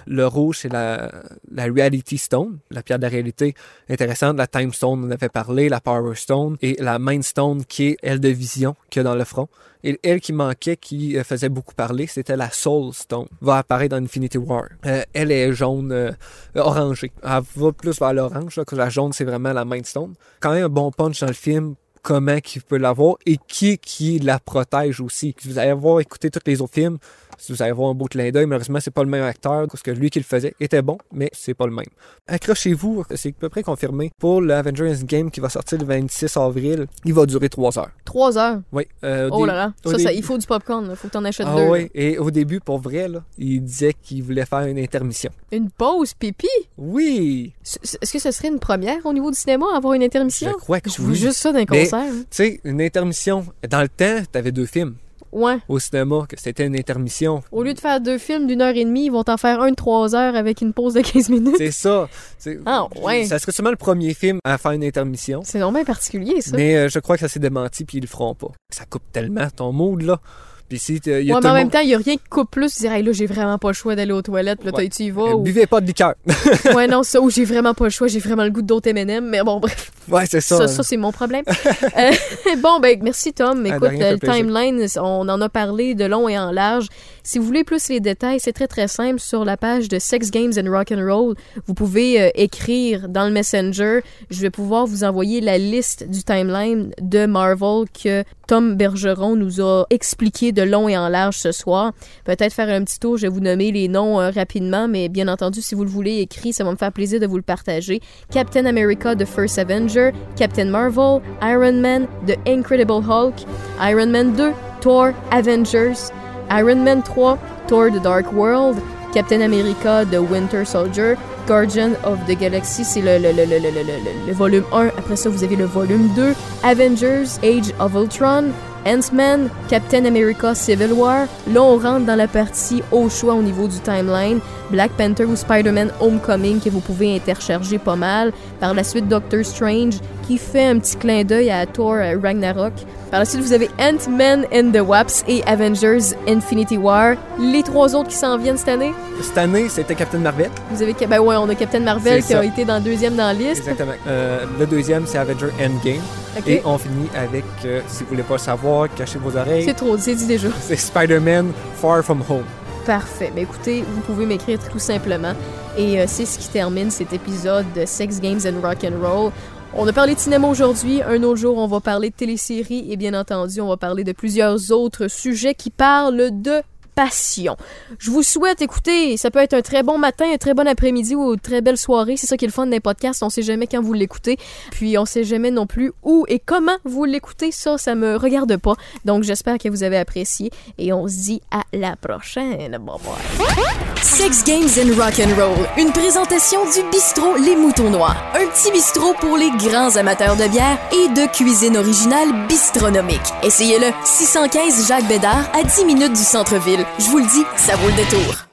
Le rouge, c'est la, la Reality Stone, la pierre de la réalité intéressante. La Time Stone, on avait parlé, la Power Stone et la Mind Stone, qui est elle de vision qu'il y a dans le front. Et elle qui manquait, qui euh, faisait beaucoup parler, c'était la Soul Stone. Va apparaître dans Infinity War. Euh, elle est jaune, euh, orangée. Elle va plus vers l'orange, que la jaune, c'est vraiment la Mind Stone. Quand même un bon punch dans le film, comment qu'il peut l'avoir et qui qui la protège aussi. Vous allez voir, écouter tous les autres films, si vous allez voir un beau clin d'œil, malheureusement, c'est pas le même acteur, parce que lui qui le faisait était bon, mais c'est pas le même. Accrochez-vous, c'est à peu près confirmé. Pour l'Avengers Game qui va sortir le 26 avril, il va durer 3 heures. Trois heures? Oui. euh, Oh là là. Ça, ça, il faut du popcorn. Il faut que t'en achètes Ah deux. oui, là. et au début, pour vrai, là, il disait qu'il voulait faire une intermission. Une pause pipi? Oui! Est-ce que ce serait une première au niveau du cinéma, avoir une intermission? Je crois que Je oui. juste ça d'un concert. Tu sais, une intermission. Dans le temps, t'avais deux films Ouais. au cinéma, que c'était une intermission. Au lieu de faire deux films d'une heure et demie, ils vont t'en faire un de trois heures avec une pause de 15 minutes. C'est ça. Ah, ouais. Ça serait sûrement le premier film à faire une intermission. C'est normalement particulier, ça. Mais euh, je crois que ça s'est démenti puis ils le feront pas. Ça coupe tellement ton mood là. Puis si t'as- il y a Ouais, mais en même temps, il y a rien qui coupe plus. Tu dirais, hey, là, j'ai vraiment pas le choix d'aller aux toilettes. Puis Là, Ouais. tu y vas. Euh, ou... Buvez pas de liqueur. Ouais, non, ça, ou j'ai vraiment pas le choix. J'ai vraiment le goût d'autres M&M. Mais bon, bref, ouais, c'est ça. ça, ça, c'est mon problème. Euh, bon, ben, merci, Tom. Écoute, euh, le timeline, on en a parlé de long et en large. Si vous voulez plus les détails, c'est très, très simple. Sur la page de Sex Games and Rock and Roll, vous pouvez euh, écrire dans le Messenger. Je vais pouvoir vous envoyer la liste du timeline de Marvel que Tom Bergeron nous a expliqué de long et en large ce soir. Peut-être faire un petit tour, je vais vous nommer les noms euh, rapidement, mais bien entendu, si vous le voulez écrit, ça va me faire plaisir de vous le partager. Captain America The First Avenger, Captain Marvel, Iron Man, The Incredible Hulk, Iron Man 2, Thor, Avengers, Iron Man 3, Thor The Dark World, Captain America The Winter Soldier, Guardian of the Galaxy, c'est le, le, le, le, volume 1. Après ça, vous avez le volume 2, Avengers Age of Ultron, Ant-Man, Captain America Civil War. Là, on rentre dans la partie au choix au niveau du timeline. Black Panther ou Spider-Man Homecoming que vous pouvez intercharger pas mal. Par la suite, Doctor Strange qui fait un petit clin d'œil à Thor euh, Ragnarok. Par la suite, vous avez Ant-Man and the Wasp et Avengers Infinity War. Les trois autres qui s'en viennent cette année? Cette année, c'était Captain Marvel. Vous avez, ben ouais, on a Captain Marvel qui a été dans le deuxième dans la liste. Exactement. Euh, le deuxième, c'est Avenger Endgame. Et on finit avec, euh, si vous voulez pas le savoir, cachez vos oreilles. C'est trop, c'est dit déjà. C'est Spider-Man Far From Home. Parfait. Mais écoutez, vous pouvez m'écrire tout simplement. Et euh, c'est ce qui termine cet épisode de Sex Games and Rock and Roll. On a parlé de cinéma aujourd'hui. Un autre jour, on va parler de téléséries et bien entendu, on va parler de plusieurs autres sujets qui parlent de passion. Je vous souhaite, écoutez, ça peut être un très bon matin, un très bon après-midi ou une très belle soirée. C'est ça qui est le fun des podcasts. On sait jamais quand vous l'écoutez. Puis on sait jamais non plus où et comment vous l'écoutez. Ça, ça me regarde pas. Donc j'espère que vous avez apprécié et on se dit à la prochaine. Bye bye. Sex Games and Rock and Roll, une présentation du bistrot Les Moutons Noirs, un petit bistrot pour les grands amateurs de bière et de cuisine originale bistronomique. Essayez-le, 615 Jacques Bédard à 10 minutes du centre-ville. Je vous le dis, ça vaut le détour.